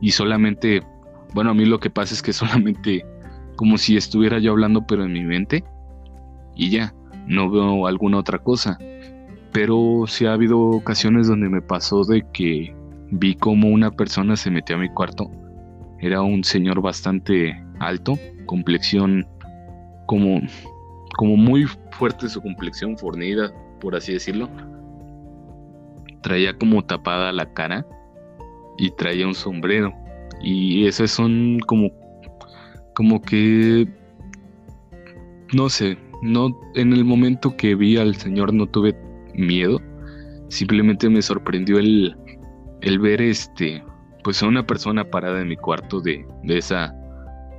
Y solamente, bueno, a mí lo que pasa es que solamente como si estuviera yo hablando pero en mi mente y ya, no veo alguna otra cosa. Pero sí ha habido ocasiones donde me pasó de que vi como una persona se metió a mi cuarto. Era un señor bastante alto, complexión como como muy fuerte su complexión, fornida, por así decirlo. Traía como tapada la cara y traía un sombrero. Y esos son como, como que, no sé, no, en el momento que vi al señor no tuve miedo. Simplemente me sorprendió el, el ver este, pues a una persona parada en mi cuarto de, de esa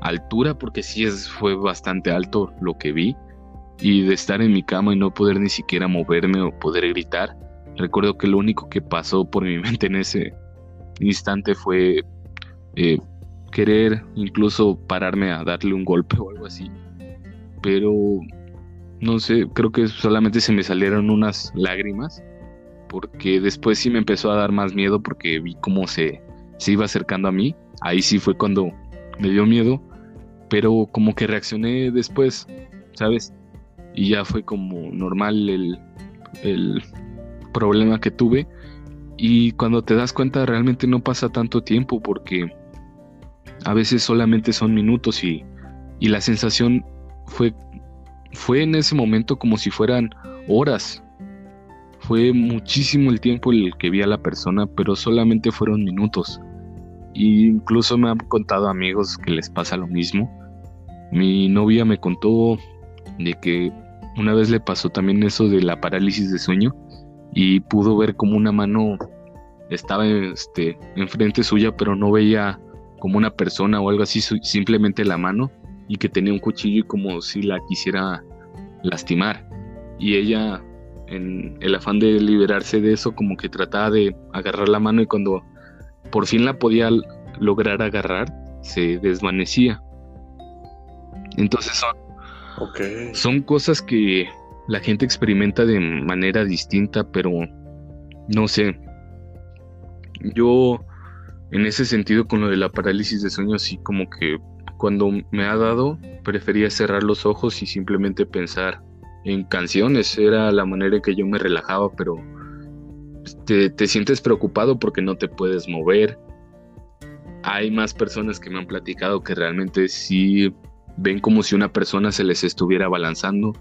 altura, porque sí es, fue bastante alto lo que vi y de estar en mi cama y no poder ni siquiera moverme o poder gritar. Recuerdo que lo único que pasó por mi mente en ese instante fue eh, querer incluso pararme a darle un golpe o algo así. Pero no sé, creo que solamente se me salieron unas lágrimas porque después sí me empezó a dar más miedo porque vi cómo se, se iba acercando a mí. Ahí sí fue cuando me dio miedo pero como que reaccioné después, ¿sabes? Y ya fue como normal el, el problema que tuve. Y cuando te das cuenta realmente no pasa tanto tiempo porque a veces solamente son minutos y, y la sensación fue, fue en ese momento como si fueran horas. Fue muchísimo el tiempo el que vi a la persona, pero solamente fueron minutos. Y incluso me han contado amigos que les pasa lo mismo. Mi novia me contó de que una vez le pasó también eso de la parálisis de sueño y pudo ver como una mano estaba este, enfrente suya, pero no veía como una persona o algo así, simplemente la mano y que tenía un cuchillo y como si la quisiera lastimar. Y ella, en el afán de liberarse de eso, como que trataba de agarrar la mano y cuando por fin la podía lograr agarrar, se desvanecía. Entonces son, son cosas que la gente experimenta de manera distinta, pero no sé. Yo, en ese sentido, con lo de la parálisis de sueño, así como que cuando me ha dado, prefería cerrar los ojos y simplemente pensar en canciones. Era la manera en que yo me relajaba, pero te, te sientes preocupado porque no te puedes mover. Hay más personas que me han platicado que realmente sí ven como si una persona se les estuviera balanzando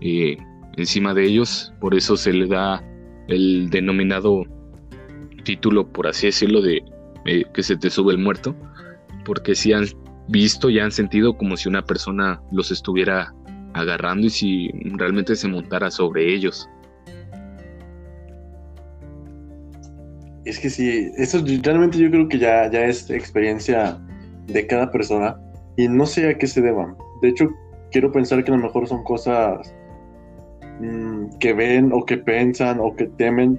eh, encima de ellos, por eso se le da el denominado título, por así decirlo, de eh, que se te sube el muerto, porque si han visto y han sentido como si una persona los estuviera agarrando y si realmente se montara sobre ellos. Es que sí, eso realmente yo creo que ya, ya es experiencia de cada persona y no sé a qué se deban. De hecho, quiero pensar que a lo mejor son cosas Mm, que ven o que piensan o que temen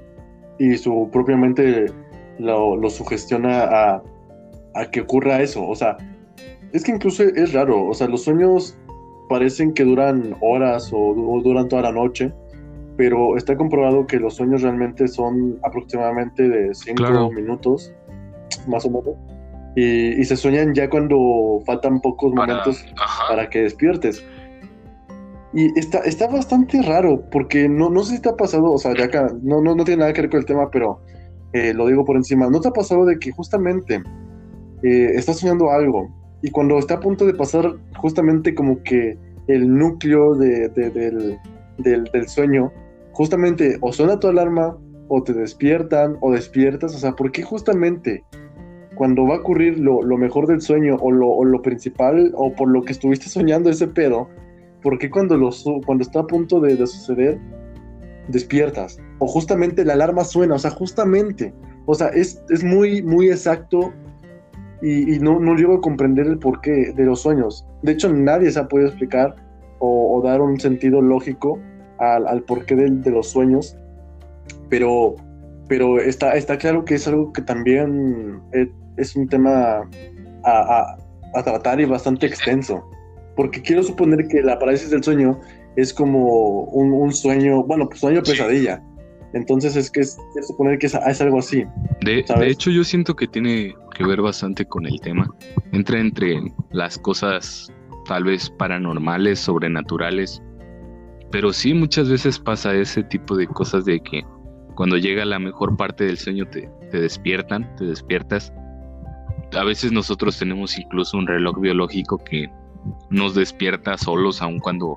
y su propia mente lo, sugestiona a, que ocurra eso. O sea, es que incluso es raro. O sea, los sueños parecen que duran horas o, duran toda la noche, pero está comprobado que los sueños realmente son aproximadamente de 5 minutos, más o menos. Y, se sueñan ya cuando faltan pocos momentos para que despiertes. Y está, está bastante raro, porque no, no sé si te ha pasado, o sea, ya acá, no, no, no tiene nada que ver con el tema, pero eh, lo digo por encima. ¿No te ha pasado de que justamente eh, estás soñando algo y cuando está a punto de pasar justamente como que el núcleo de, del, del, sueño, justamente o suena tu alarma o te despiertan o despiertas? O sea, ¿por qué justamente cuando va a ocurrir lo, lo mejor del sueño o lo, lo principal o por lo que estuviste soñando ese pedo? ¿por qué cuando, cuando está a punto de, suceder despiertas? O justamente la alarma suena, o sea, justamente, o sea, es, muy, muy exacto y, no, no llego a comprender el porqué de los sueños. De hecho, nadie se ha podido explicar o, dar un sentido lógico al, porqué de, los sueños, pero, pero está, está claro que es algo que también es, un tema a, a tratar y bastante extenso porque quiero suponer que la parálisis del sueño es como un, sueño, bueno, pues sueño pesadilla. Entonces es que es, suponer que es, algo así. De, hecho, yo siento que tiene que ver bastante con el tema. Entra entre las cosas tal vez paranormales, sobrenaturales. Pero sí, muchas veces pasa ese tipo de cosas de que cuando llega la mejor parte del sueño te, te despiertan, te despiertas. A veces nosotros tenemos incluso un reloj biológico que nos despierta solos aun cuando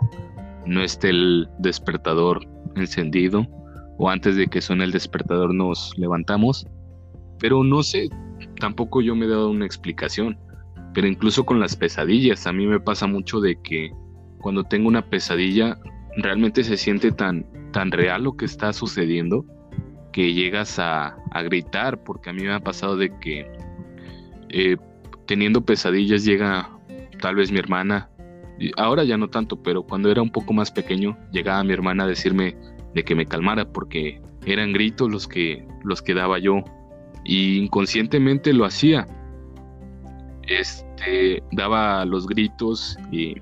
no esté el despertador encendido o antes de que suene el despertador nos levantamos. Pero no sé, tampoco yo me he dado una explicación. Pero incluso con las pesadillas, a mí me pasa mucho de que cuando tengo una pesadilla, realmente se siente tan, tan real lo que está sucediendo que llegas a, gritar, porque a mí me ha pasado de que eh, teniendo pesadillas llega tal vez mi hermana, ahora ya no tanto, pero cuando era un poco más pequeño, llegaba mi hermana a decirme de que me calmara porque eran gritos los que los que daba yo y inconscientemente lo hacía. Este daba los gritos y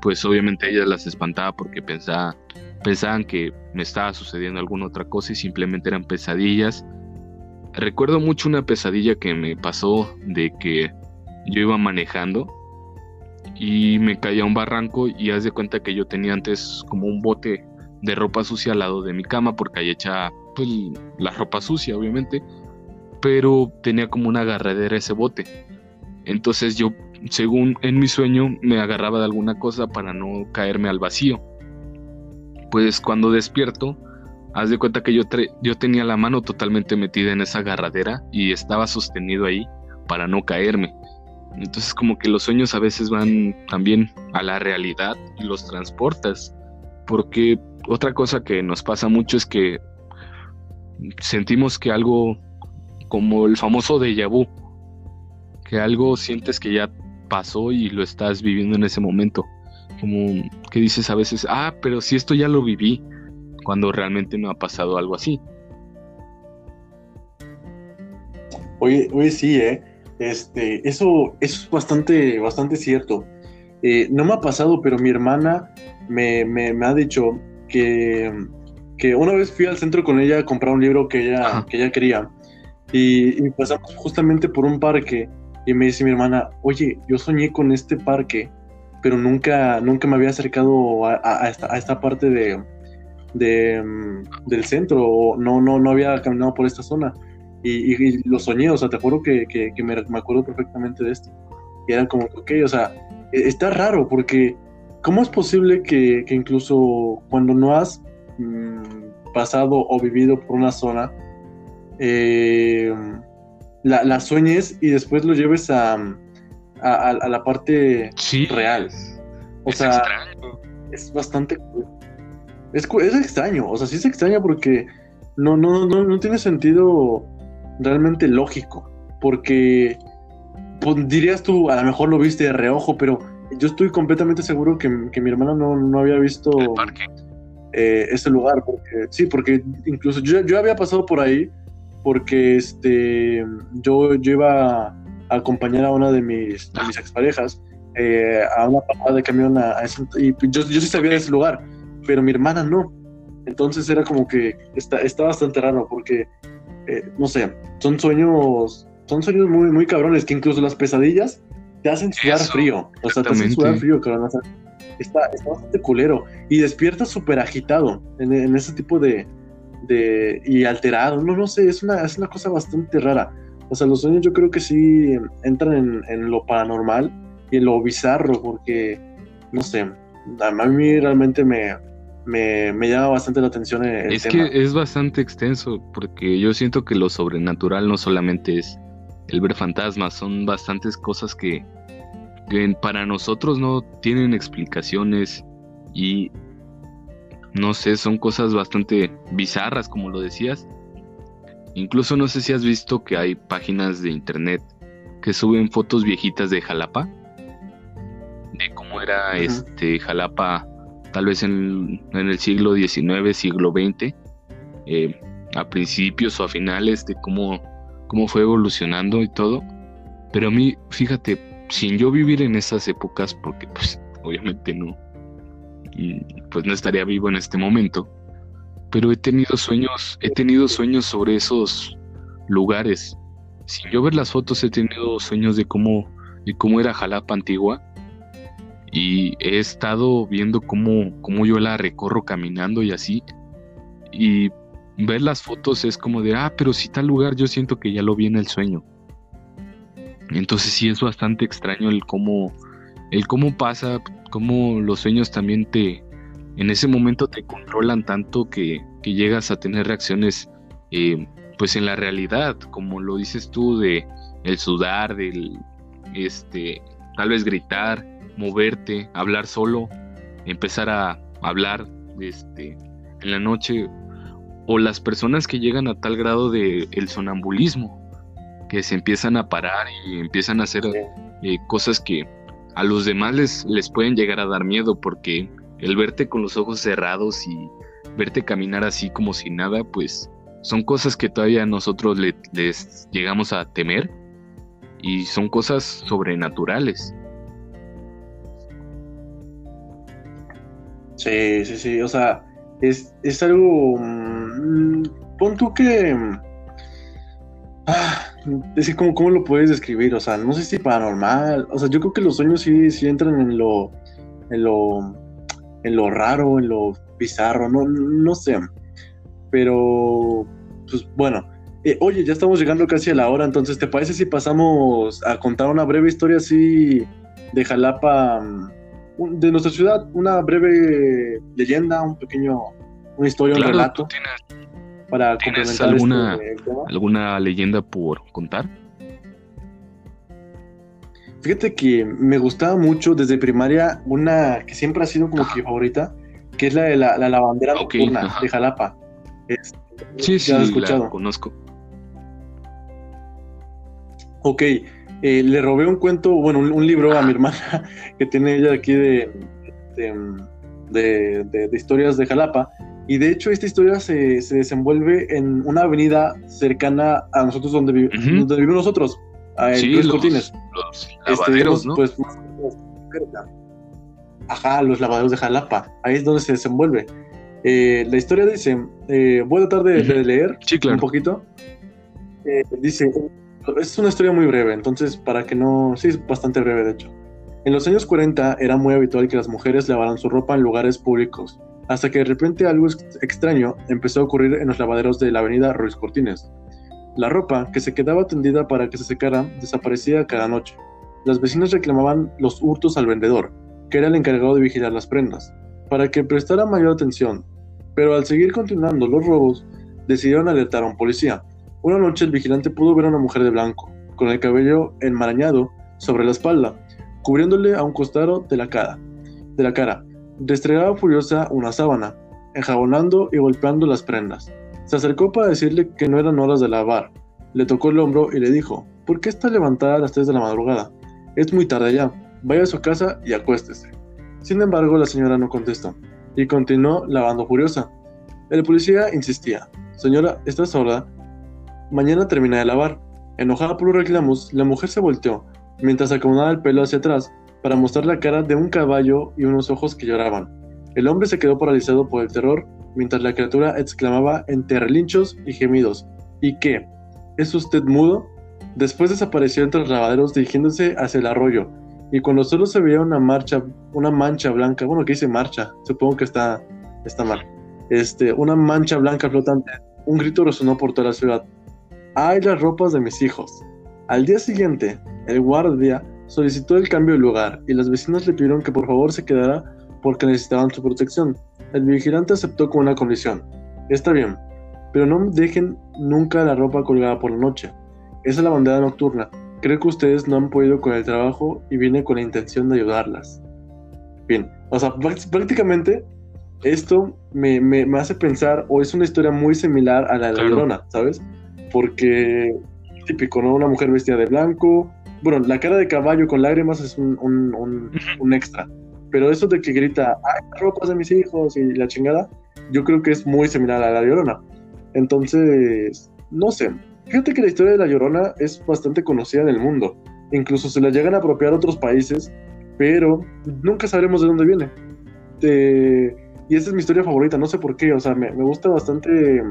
pues obviamente ella las espantaba porque pensaba, pensaban que me estaba sucediendo alguna otra cosa y simplemente eran pesadillas. Recuerdo mucho una pesadilla que me pasó de que yo iba manejando y me caí a un barranco y haz de cuenta que yo tenía antes como un bote de ropa sucia al lado de mi cama porque ahí echa pues, la ropa sucia obviamente, pero tenía como una agarradera ese bote. Entonces yo, según en mi sueño, me agarraba de alguna cosa para no caerme al vacío. Pues cuando despierto, haz de cuenta que yo, yo tenía la mano totalmente metida en esa agarradera y estaba sostenido ahí para no caerme. Entonces como que los sueños a veces van también a la realidad y los transportas. Porque otra cosa que nos pasa mucho es que sentimos que algo como el famoso déjà vu, que algo sientes que ya pasó y lo estás viviendo en ese momento. Como que dices a veces, ah, pero si esto ya lo viví, cuando realmente no ha pasado algo así. Oye, oye, sí, ¿eh? Este, eso, es bastante, bastante cierto. Eh, no me ha pasado, pero mi hermana me, ha dicho que, que, una vez fui al centro con ella a comprar un libro que ella, que ella quería. Y, pasamos justamente por un parque y me dice mi hermana, oye, yo soñé con este parque, pero nunca, nunca me había acercado a, esta, parte de, de, mm, del centro, no, no, no había caminado por esta zona y, lo soñé, o sea, te juro que, me, acuerdo perfectamente de esto. Y era como, ok, o sea, e, está raro porque ¿cómo es posible que, incluso cuando no has mm, pasado o vivido por una zona, eh, la, sueñes y después lo lleves a, a, la parte real? O sea, es bastante... Es, es extraño, o sea, sí es extraño porque no, no, no, no tiene sentido realmente lógico, porque pues, dirías tú, a lo mejor lo viste de reojo, pero yo estoy completamente seguro que, mi hermana no, había visto eh, ese lugar, porque sí, porque incluso yo, yo había pasado por ahí, porque este, yo, yo iba a acompañar a una de mis, de mis exparejas eh, a una parada de camión a, y yo, yo sí sabía de ese lugar, pero mi hermana no. Entonces era como que está, está bastante raro porque eh, no sé, son sueños, son sueños muy, muy cabrones, que incluso las pesadillas te hacen sudar frío. O sea, te hacen sudar frío, cabrón. está, está bastante culero. Y despiertas súper agitado en, ese tipo de, de. y alterado. No, no sé, es una, es una cosa bastante rara. O sea, los sueños yo creo que sí entran en, en lo paranormal y en lo bizarro, porque, no sé, a mí realmente me, me, llama bastante la atención el es que es bastante extenso, porque yo siento que lo sobrenatural no solamente es el ver fantasmas, son bastantes cosas que, para nosotros no tienen explicaciones y no sé, son cosas bastante bizarras, como lo decías. Incluso no sé si has visto que hay páginas de internet que suben fotos viejitas de Jalapa, de cómo era este Jalapa tal vez en, el siglo XIX, siglo XX, eh, a principios o a finales de cómo, cómo fue evolucionando y todo. Pero a mí, fíjate, sin yo vivir en esas épocas, porque pues obviamente no, pues no estaría vivo en este momento, pero he tenido sueños, he tenido sueños sobre esos lugares. Sin yo ver las fotos he tenido sueños de cómo, de cómo era Jalapa antigua y he estado viendo cómo, cómo yo la recorro caminando y así. Y ver las fotos es como de, ah, pero si tal lugar yo siento que ya lo vi en el sueño. Entonces sí es bastante extraño el cómo, el cómo pasa, cómo los sueños también te, en ese momento te controlan tanto que, que llegas a tener reacciones, eh, pues en la realidad, como lo dices tú, de el sudar, del, este, tal vez gritar, moverte, hablar solo, empezar a hablar este, en la noche, o las personas que llegan a tal grado de el sonambulismo, que se empiezan a parar y empiezan a hacer eh, cosas que a los demás les, les pueden llegar a dar miedo, porque el verte con los ojos cerrados y verte caminar así como si nada, pues son cosas que todavía nosotros les llegamos a temer y son cosas sobrenaturales. Sí, sí, sí. O sea, es, es algo. Mm, pon tú que. Ah, es ¿cómo, ¿cómo, lo puedes describir? O sea, no sé si paranormal. O sea, yo creo que los sueños sí, sí entran en lo, en lo, en lo raro, en lo bizarro, no, no sé. Pero, pues bueno. Eh, oye, ya estamos llegando casi a la hora, entonces, ¿te parece si pasamos a contar una breve historia así de Jalapa, mm, de nuestra ciudad? Una breve leyenda, un pequeño, una historia, un relato. para complementar alguna, este alguna leyenda por contar? Fíjate que me gustaba mucho desde primaria una que siempre ha sido como que favorita, que es la de la, la lavandera nocturna de Jalapa. sí, sí, la conozco. Ok, eh, le robé un cuento, bueno, un, libro a mi hermana que tiene ella aquí de, de, historias de Jalapa. Y de hecho esta historia se, se desenvuelve en una avenida cercana a nosotros donde, vivimos nosotros, a sí, los, Cortines. Este, ¿no? pues, ajá, los lavaderos de Jalapa. Ahí es donde se desenvuelve. Eh, la historia dice, eh, voy a tratar de, leer un poquito. dice, es una historia muy breve, entonces para que no... Sí, es bastante breve de hecho. En los años 40 era muy habitual que las mujeres lavaran su ropa en lugares públicos, hasta que de repente algo extraño empezó a ocurrir en los lavaderos de la avenida Ruiz Cortines. La ropa, que se quedaba tendida para que se secara, desaparecía cada noche. Las vecinas reclamaban los hurtos al vendedor, que era el encargado de vigilar las prendas, para que prestara mayor atención. Pero al seguir continuando los robos, decidieron alertar a un policía, una noche el vigilante pudo ver a una mujer de blanco, con el cabello enmarañado sobre la espalda, cubriéndole a un costado de la cara. De la cara. Restregaba furiosa una sábana, enjabonando y golpeando las prendas. Se acercó para decirle que no eran horas de lavar. Le tocó el hombro y le dijo, ¿por qué está levantada a las 3 de la madrugada? Es muy tarde ya. Vaya a su casa y acuéstese. Sin embargo, la señora no contestó y continuó lavando furiosa. El policía insistía, Señora, ¿está sorda? Mañana termina de lavar. Enojada por los reclamos, la mujer se volteó, mientras acomodaba el pelo hacia atrás, para mostrar la cara de un caballo y unos ojos que lloraban. El hombre se quedó paralizado por el terror, mientras la criatura exclamaba entre relinchos y gemidos. ¿Y qué? ¿Es usted mudo? Después desapareció entre los lavaderos dirigiéndose hacia el arroyo, y cuando solo se veía una marcha, una mancha blanca, bueno, que dice marcha, supongo que está, está mal, este, una mancha blanca flotante, un grito resonó por toda la ciudad. ¡Ay, las ropas de mis hijos! Al día siguiente, el guardia solicitó el cambio de lugar y las vecinas le pidieron que por favor se quedara porque necesitaban su protección. El vigilante aceptó con una condición. Está bien, pero no dejen nunca la ropa colgada por la noche. Esa es la bandera nocturna. Creo que ustedes no han podido con el trabajo y viene con la intención de ayudarlas. Bien, o sea, prácticamente esto me, hace pensar, o es una historia muy similar a la de la ¿sabes? porque típico, ¿no? Una mujer vestida de blanco. Bueno, la cara de caballo con lágrimas es un, un, extra. Pero eso de que grita, ¡ay, ropas de mis hijos! y la chingada, yo creo que es muy similar a la Llorona. Entonces, no sé. Fíjate que la historia de la Llorona es bastante conocida en el mundo. Incluso se la llegan a apropiar otros países, pero nunca sabremos de dónde viene. Y esa es mi historia favorita, no sé por qué, o sea, me, me gusta bastante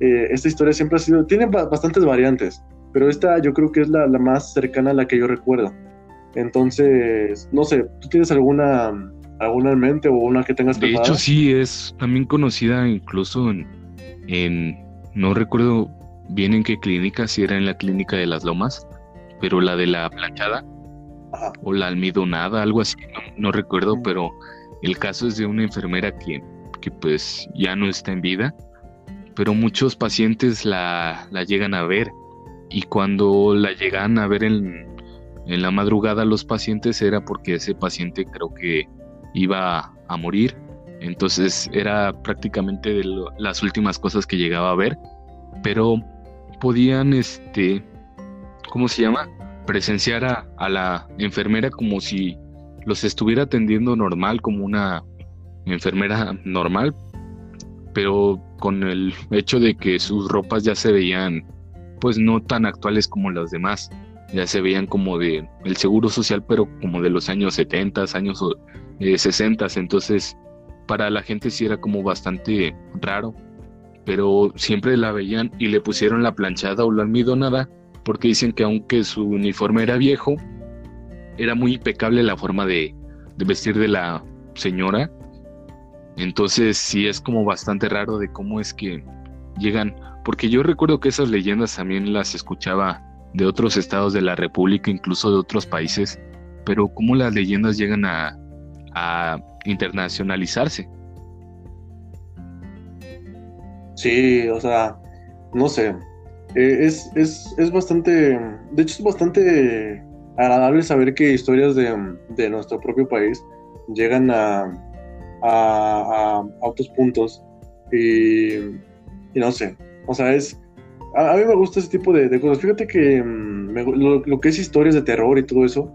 eh, esta historia siempre ha sido, tiene bastantes variantes, pero esta yo creo que es la, más cercana a la que yo recuerdo. Entonces, no sé, ¿tú tienes alguna, alguna en mente o una que tengas De hecho, sí, es también conocida incluso en, no recuerdo bien en qué clínica, si era en la clínica de las lomas, pero la de la planchada o la almidonada, algo así, no, recuerdo, pero el caso es de una enfermera que, que pues ya no está en vida pero muchos pacientes la, llegan a ver y cuando la llegan a ver en, la madrugada los pacientes era porque ese paciente creo que iba a morir, entonces era prácticamente de las últimas cosas que llegaba a ver, pero podían, este, ¿cómo se llama? Presenciar a, a la enfermera como si los estuviera atendiendo normal, como una enfermera normal, pero con el hecho de que sus ropas ya se veían pues no tan actuales como las demás, ya se veían como de el seguro social, pero como de los años 70, años 60, eh, entonces para la gente sí era como bastante raro, pero siempre la veían y le pusieron la planchada o la almidonada porque dicen que aunque su uniforme era viejo, era muy impecable la forma de, de vestir de la señora. Entonces sí es como bastante raro de cómo es que llegan, porque yo recuerdo que esas leyendas también las escuchaba de otros estados de la República, incluso de otros países, pero cómo las leyendas llegan a, a internacionalizarse. Sí, o sea, no sé. Eh, es, es, es, bastante. De hecho, es bastante agradable saber que historias de, de nuestro propio país llegan a, a, otros puntos. Y, no sé. O sea, es. A, mí me gusta ese tipo de, cosas. Fíjate que mm, lo, que es historias de terror y todo eso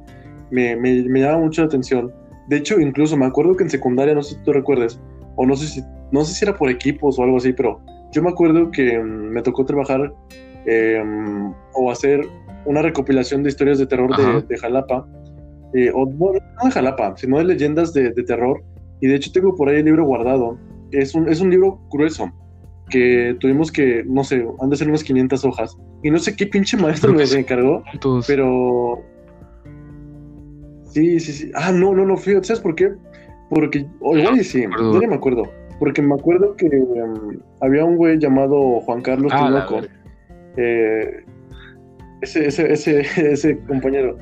me, me, me llama mucho la atención. De hecho, incluso me acuerdo que en secundaria, no sé si tú recuerdes, o no sé si, no sé si era por equipos o algo así, pero yo me acuerdo que mm, me tocó trabajar em, o hacer una recopilación de historias de terror de, Jalapa. Eh, o, no, de Jalapa, sino de leyendas de, terror. Y de hecho tengo por ahí el libro guardado. Es un, es un libro grueso que tuvimos que, no sé, han de ser unas 500 hojas. Y no sé qué pinche maestro me encargó, pero... Sí, sí, sí. Ah, no, no, no, fíjate, ¿sabes por qué? Porque, oye, sí, ya ni me acuerdo. Porque me acuerdo que em, había un güey llamado Juan Carlos ah, eh, ese, ese, ese, ese, compañero.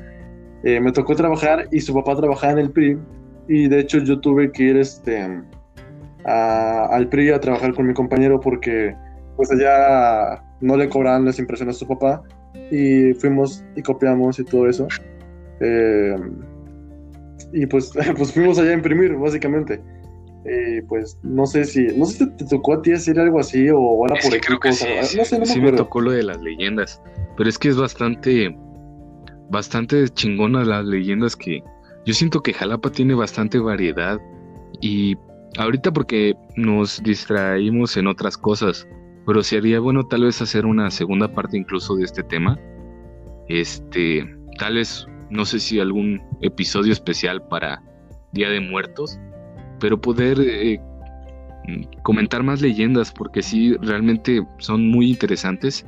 Eh, me tocó trabajar y su papá trabajaba en el PRI. Y de hecho yo tuve que ir este, al PRI a trabajar con mi compañero porque pues allá no le cobraban las impresiones a su papá. Y fuimos y copiamos y todo eso. Eh, y pues, pues fuimos allá a imprimir, básicamente. Eh, pues no sé si, no sé si te, tocó a ti hacer algo así o era por creo que sí, no sé, no sí me, tocó lo de las leyendas, pero es que es bastante, bastante chingona las leyendas que yo siento que Jalapa tiene bastante variedad y ahorita porque nos distraímos en otras cosas, pero sería bueno tal vez hacer una segunda parte incluso de este tema, este, tal vez, no sé si algún episodio especial para Día de Muertos pero poder eh, comentar más leyendas, porque sí, realmente son muy interesantes.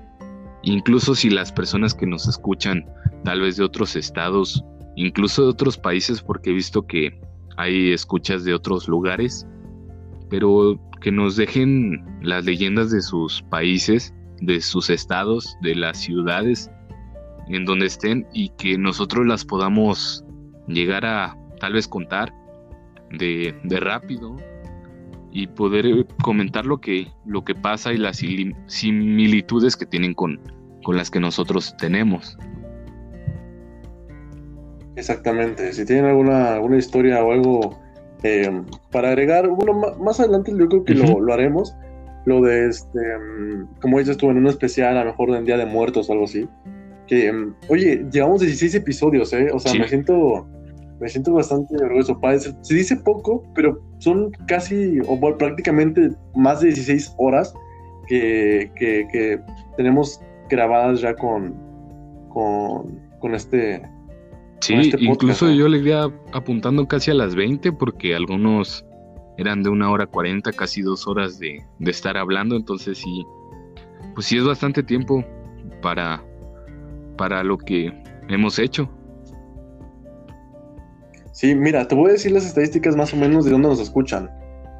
Incluso si las personas que nos escuchan, tal vez de otros estados, incluso de otros países, porque he visto que hay escuchas de otros lugares, pero que nos dejen las leyendas de sus países, de sus estados, de las ciudades en donde estén y que nosotros las podamos llegar a tal vez contar de, rápido y poder eh, comentar lo que, lo que pasa y las similitudes que tienen con, con las que nosotros tenemos. Exactamente, si tienen alguna, alguna historia o algo eh, para agregar, bueno, más adelante yo creo que lo, lo, haremos, lo de este, mm, como dices tú, en un especial, a lo mejor en Día de Muertos o algo así, que, mm, oye, llevamos 16 episodios, ¿eh? O sea, me siento me siento bastante orgulloso. Se dice poco, pero son casi o prácticamente más de 16 horas que, que, tenemos grabadas ya con, con, este. Sí, este incluso yo le iría apuntando casi a las 20 porque algunos eran de una hora 40, casi dos horas de, de estar hablando, entonces sí, pues sí es bastante tiempo para, para lo que hemos hecho. Sí, mira, te voy a decir las estadísticas más o menos de dónde nos escuchan.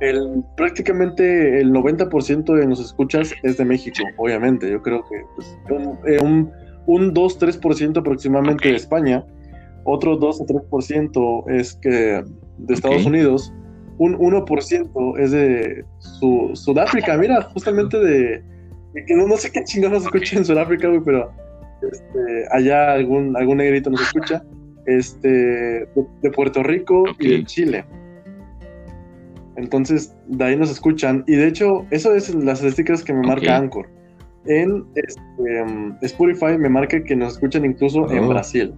El, prácticamente el 90% de nos escuchas es de México, obviamente. Yo creo que pues, un, un, 2-3% aproximadamente de España, otro 2 o 3% es que de Estados Unidos, un 1% es de Sudáfrica. Mira, justamente de, que no, sé qué chingados nos escucha en Sudáfrica, pero este, allá algún, algún negrito nos escucha este, de, Puerto Rico y de Chile. Entonces, de ahí nos escuchan. Y de hecho, eso es las estadísticas que me marca Anchor. En este, um, Spotify me marca que nos escuchan incluso en oh. Brasil.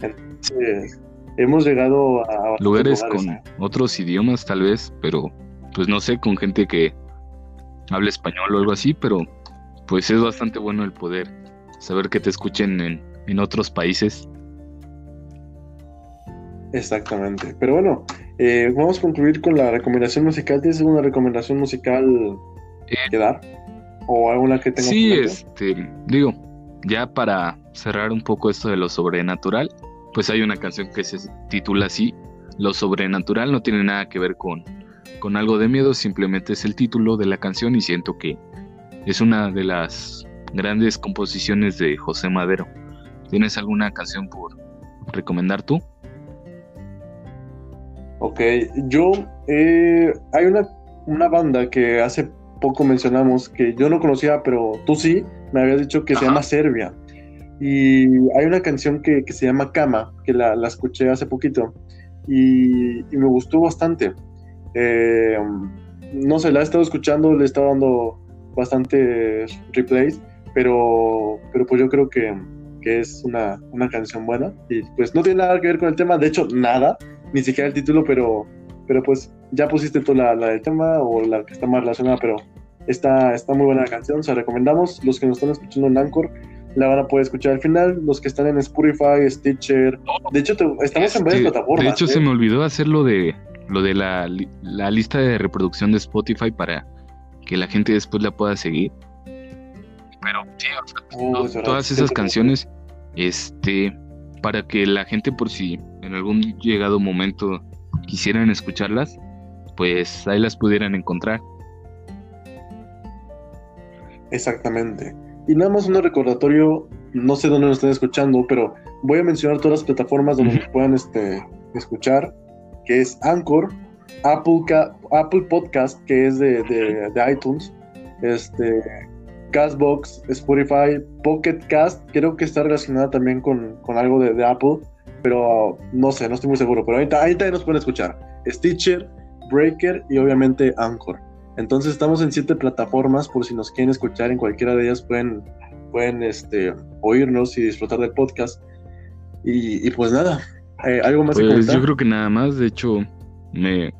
Entonces, hemos llegado a... Lugares, con ¿eh? otros idiomas tal vez, pero pues no sé, con gente que habla español o algo así, pero pues es bastante bueno el poder saber que te escuchen en, en otros países Exactamente. Pero bueno, eh, vamos a concluir con la recomendación musical. ¿Tienes alguna recomendación musical eh, que dar? ¿O alguna que tengas? Sí, este, digo, ya para cerrar un poco esto de lo sobrenatural, pues hay una canción que se titula así, Lo sobrenatural no tiene nada que ver con, con algo de miedo, simplemente es el título de la canción y siento que es una de las grandes composiciones de José Madero. ¿Tienes alguna canción por recomendar tú? Ok, yo eh, hay una, una banda que hace poco mencionamos que yo no conocía, pero tú sí, me habías dicho que se llama Serbia. Y hay una canción que, se llama Cama, que la, escuché hace poquito y, me gustó bastante. Eh, no sé, la he estado escuchando, le he estado dando bastantes replays, pero, pero pues yo creo que, es una, una, canción buena y pues no tiene nada que ver con el tema, de hecho nada, ni siquiera el título, pero, pero pues ya pusiste tú la, la del tema o la que está más relacionada, pero está, está muy buena la canción, se recomendamos. Los que nos están escuchando en Anchor la van a poder escuchar al final. Los que están en Spotify, Stitcher. De hecho, estamos en varias plataformas. De hecho, se ¿eh? me olvidó hacer lo de, lo de la, la lista de reproducción de Spotify para que la gente después la pueda seguir. Pero sí, oh, todas esas canciones, este, para que la gente por si en algún llegado momento quisieran escucharlas, pues ahí las pudieran encontrar. Exactamente. Y nada más un recordatorio, no sé dónde nos estén escuchando, pero voy a mencionar todas las plataformas donde nos puedan este, escuchar, que es Anchor, Apple, Apple Podcast, que es de, de, iTunes, este, Castbox, Spotify, Pocket Cast, creo que está relacionada también con, algo de, Apple, pero no sé, no estoy muy seguro, pero ahorita, ahí también nos pueden escuchar. Stitcher, Breaker y obviamente Anchor. Entonces estamos en siete plataformas, por si nos quieren escuchar en cualquiera de ellas pueden, pueden este, oírnos y disfrutar del podcast. Y, pues nada, eh, algo más. Pues yo creo que nada más, de hecho me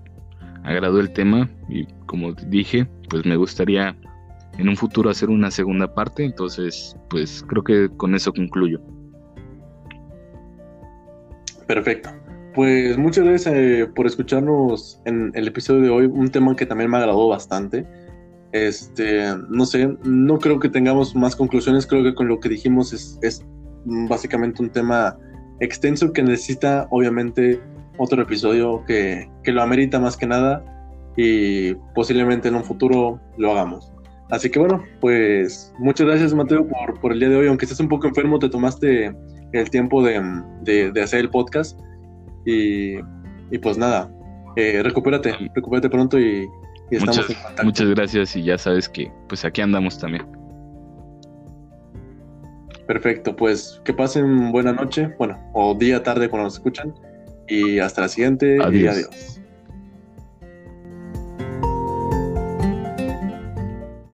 agradó el tema y como dije, pues me gustaría en un futuro hacer una segunda parte, entonces pues creo que con eso concluyo. Perfecto. Pues muchas gracias eh, por escucharnos en el episodio de hoy, un tema que también me agradó bastante. Este, no sé, no creo que tengamos más conclusiones, creo que con lo que dijimos es, básicamente un tema extenso que necesita obviamente otro episodio que, que, lo amerita más que nada y posiblemente en un futuro lo hagamos. Así que bueno, pues muchas gracias Mateo por, por el día de hoy, aunque estés un poco enfermo, te tomaste el tiempo de, de hacer el podcast. Y, pues nada, eh, recupérate, recupérate pronto y, estamos muchas, en contacto. Muchas gracias y ya sabes que pues aquí andamos también. Perfecto, pues que pasen buena noche, bueno, o día, tarde cuando nos escuchan. Y hasta la siguiente y adiós.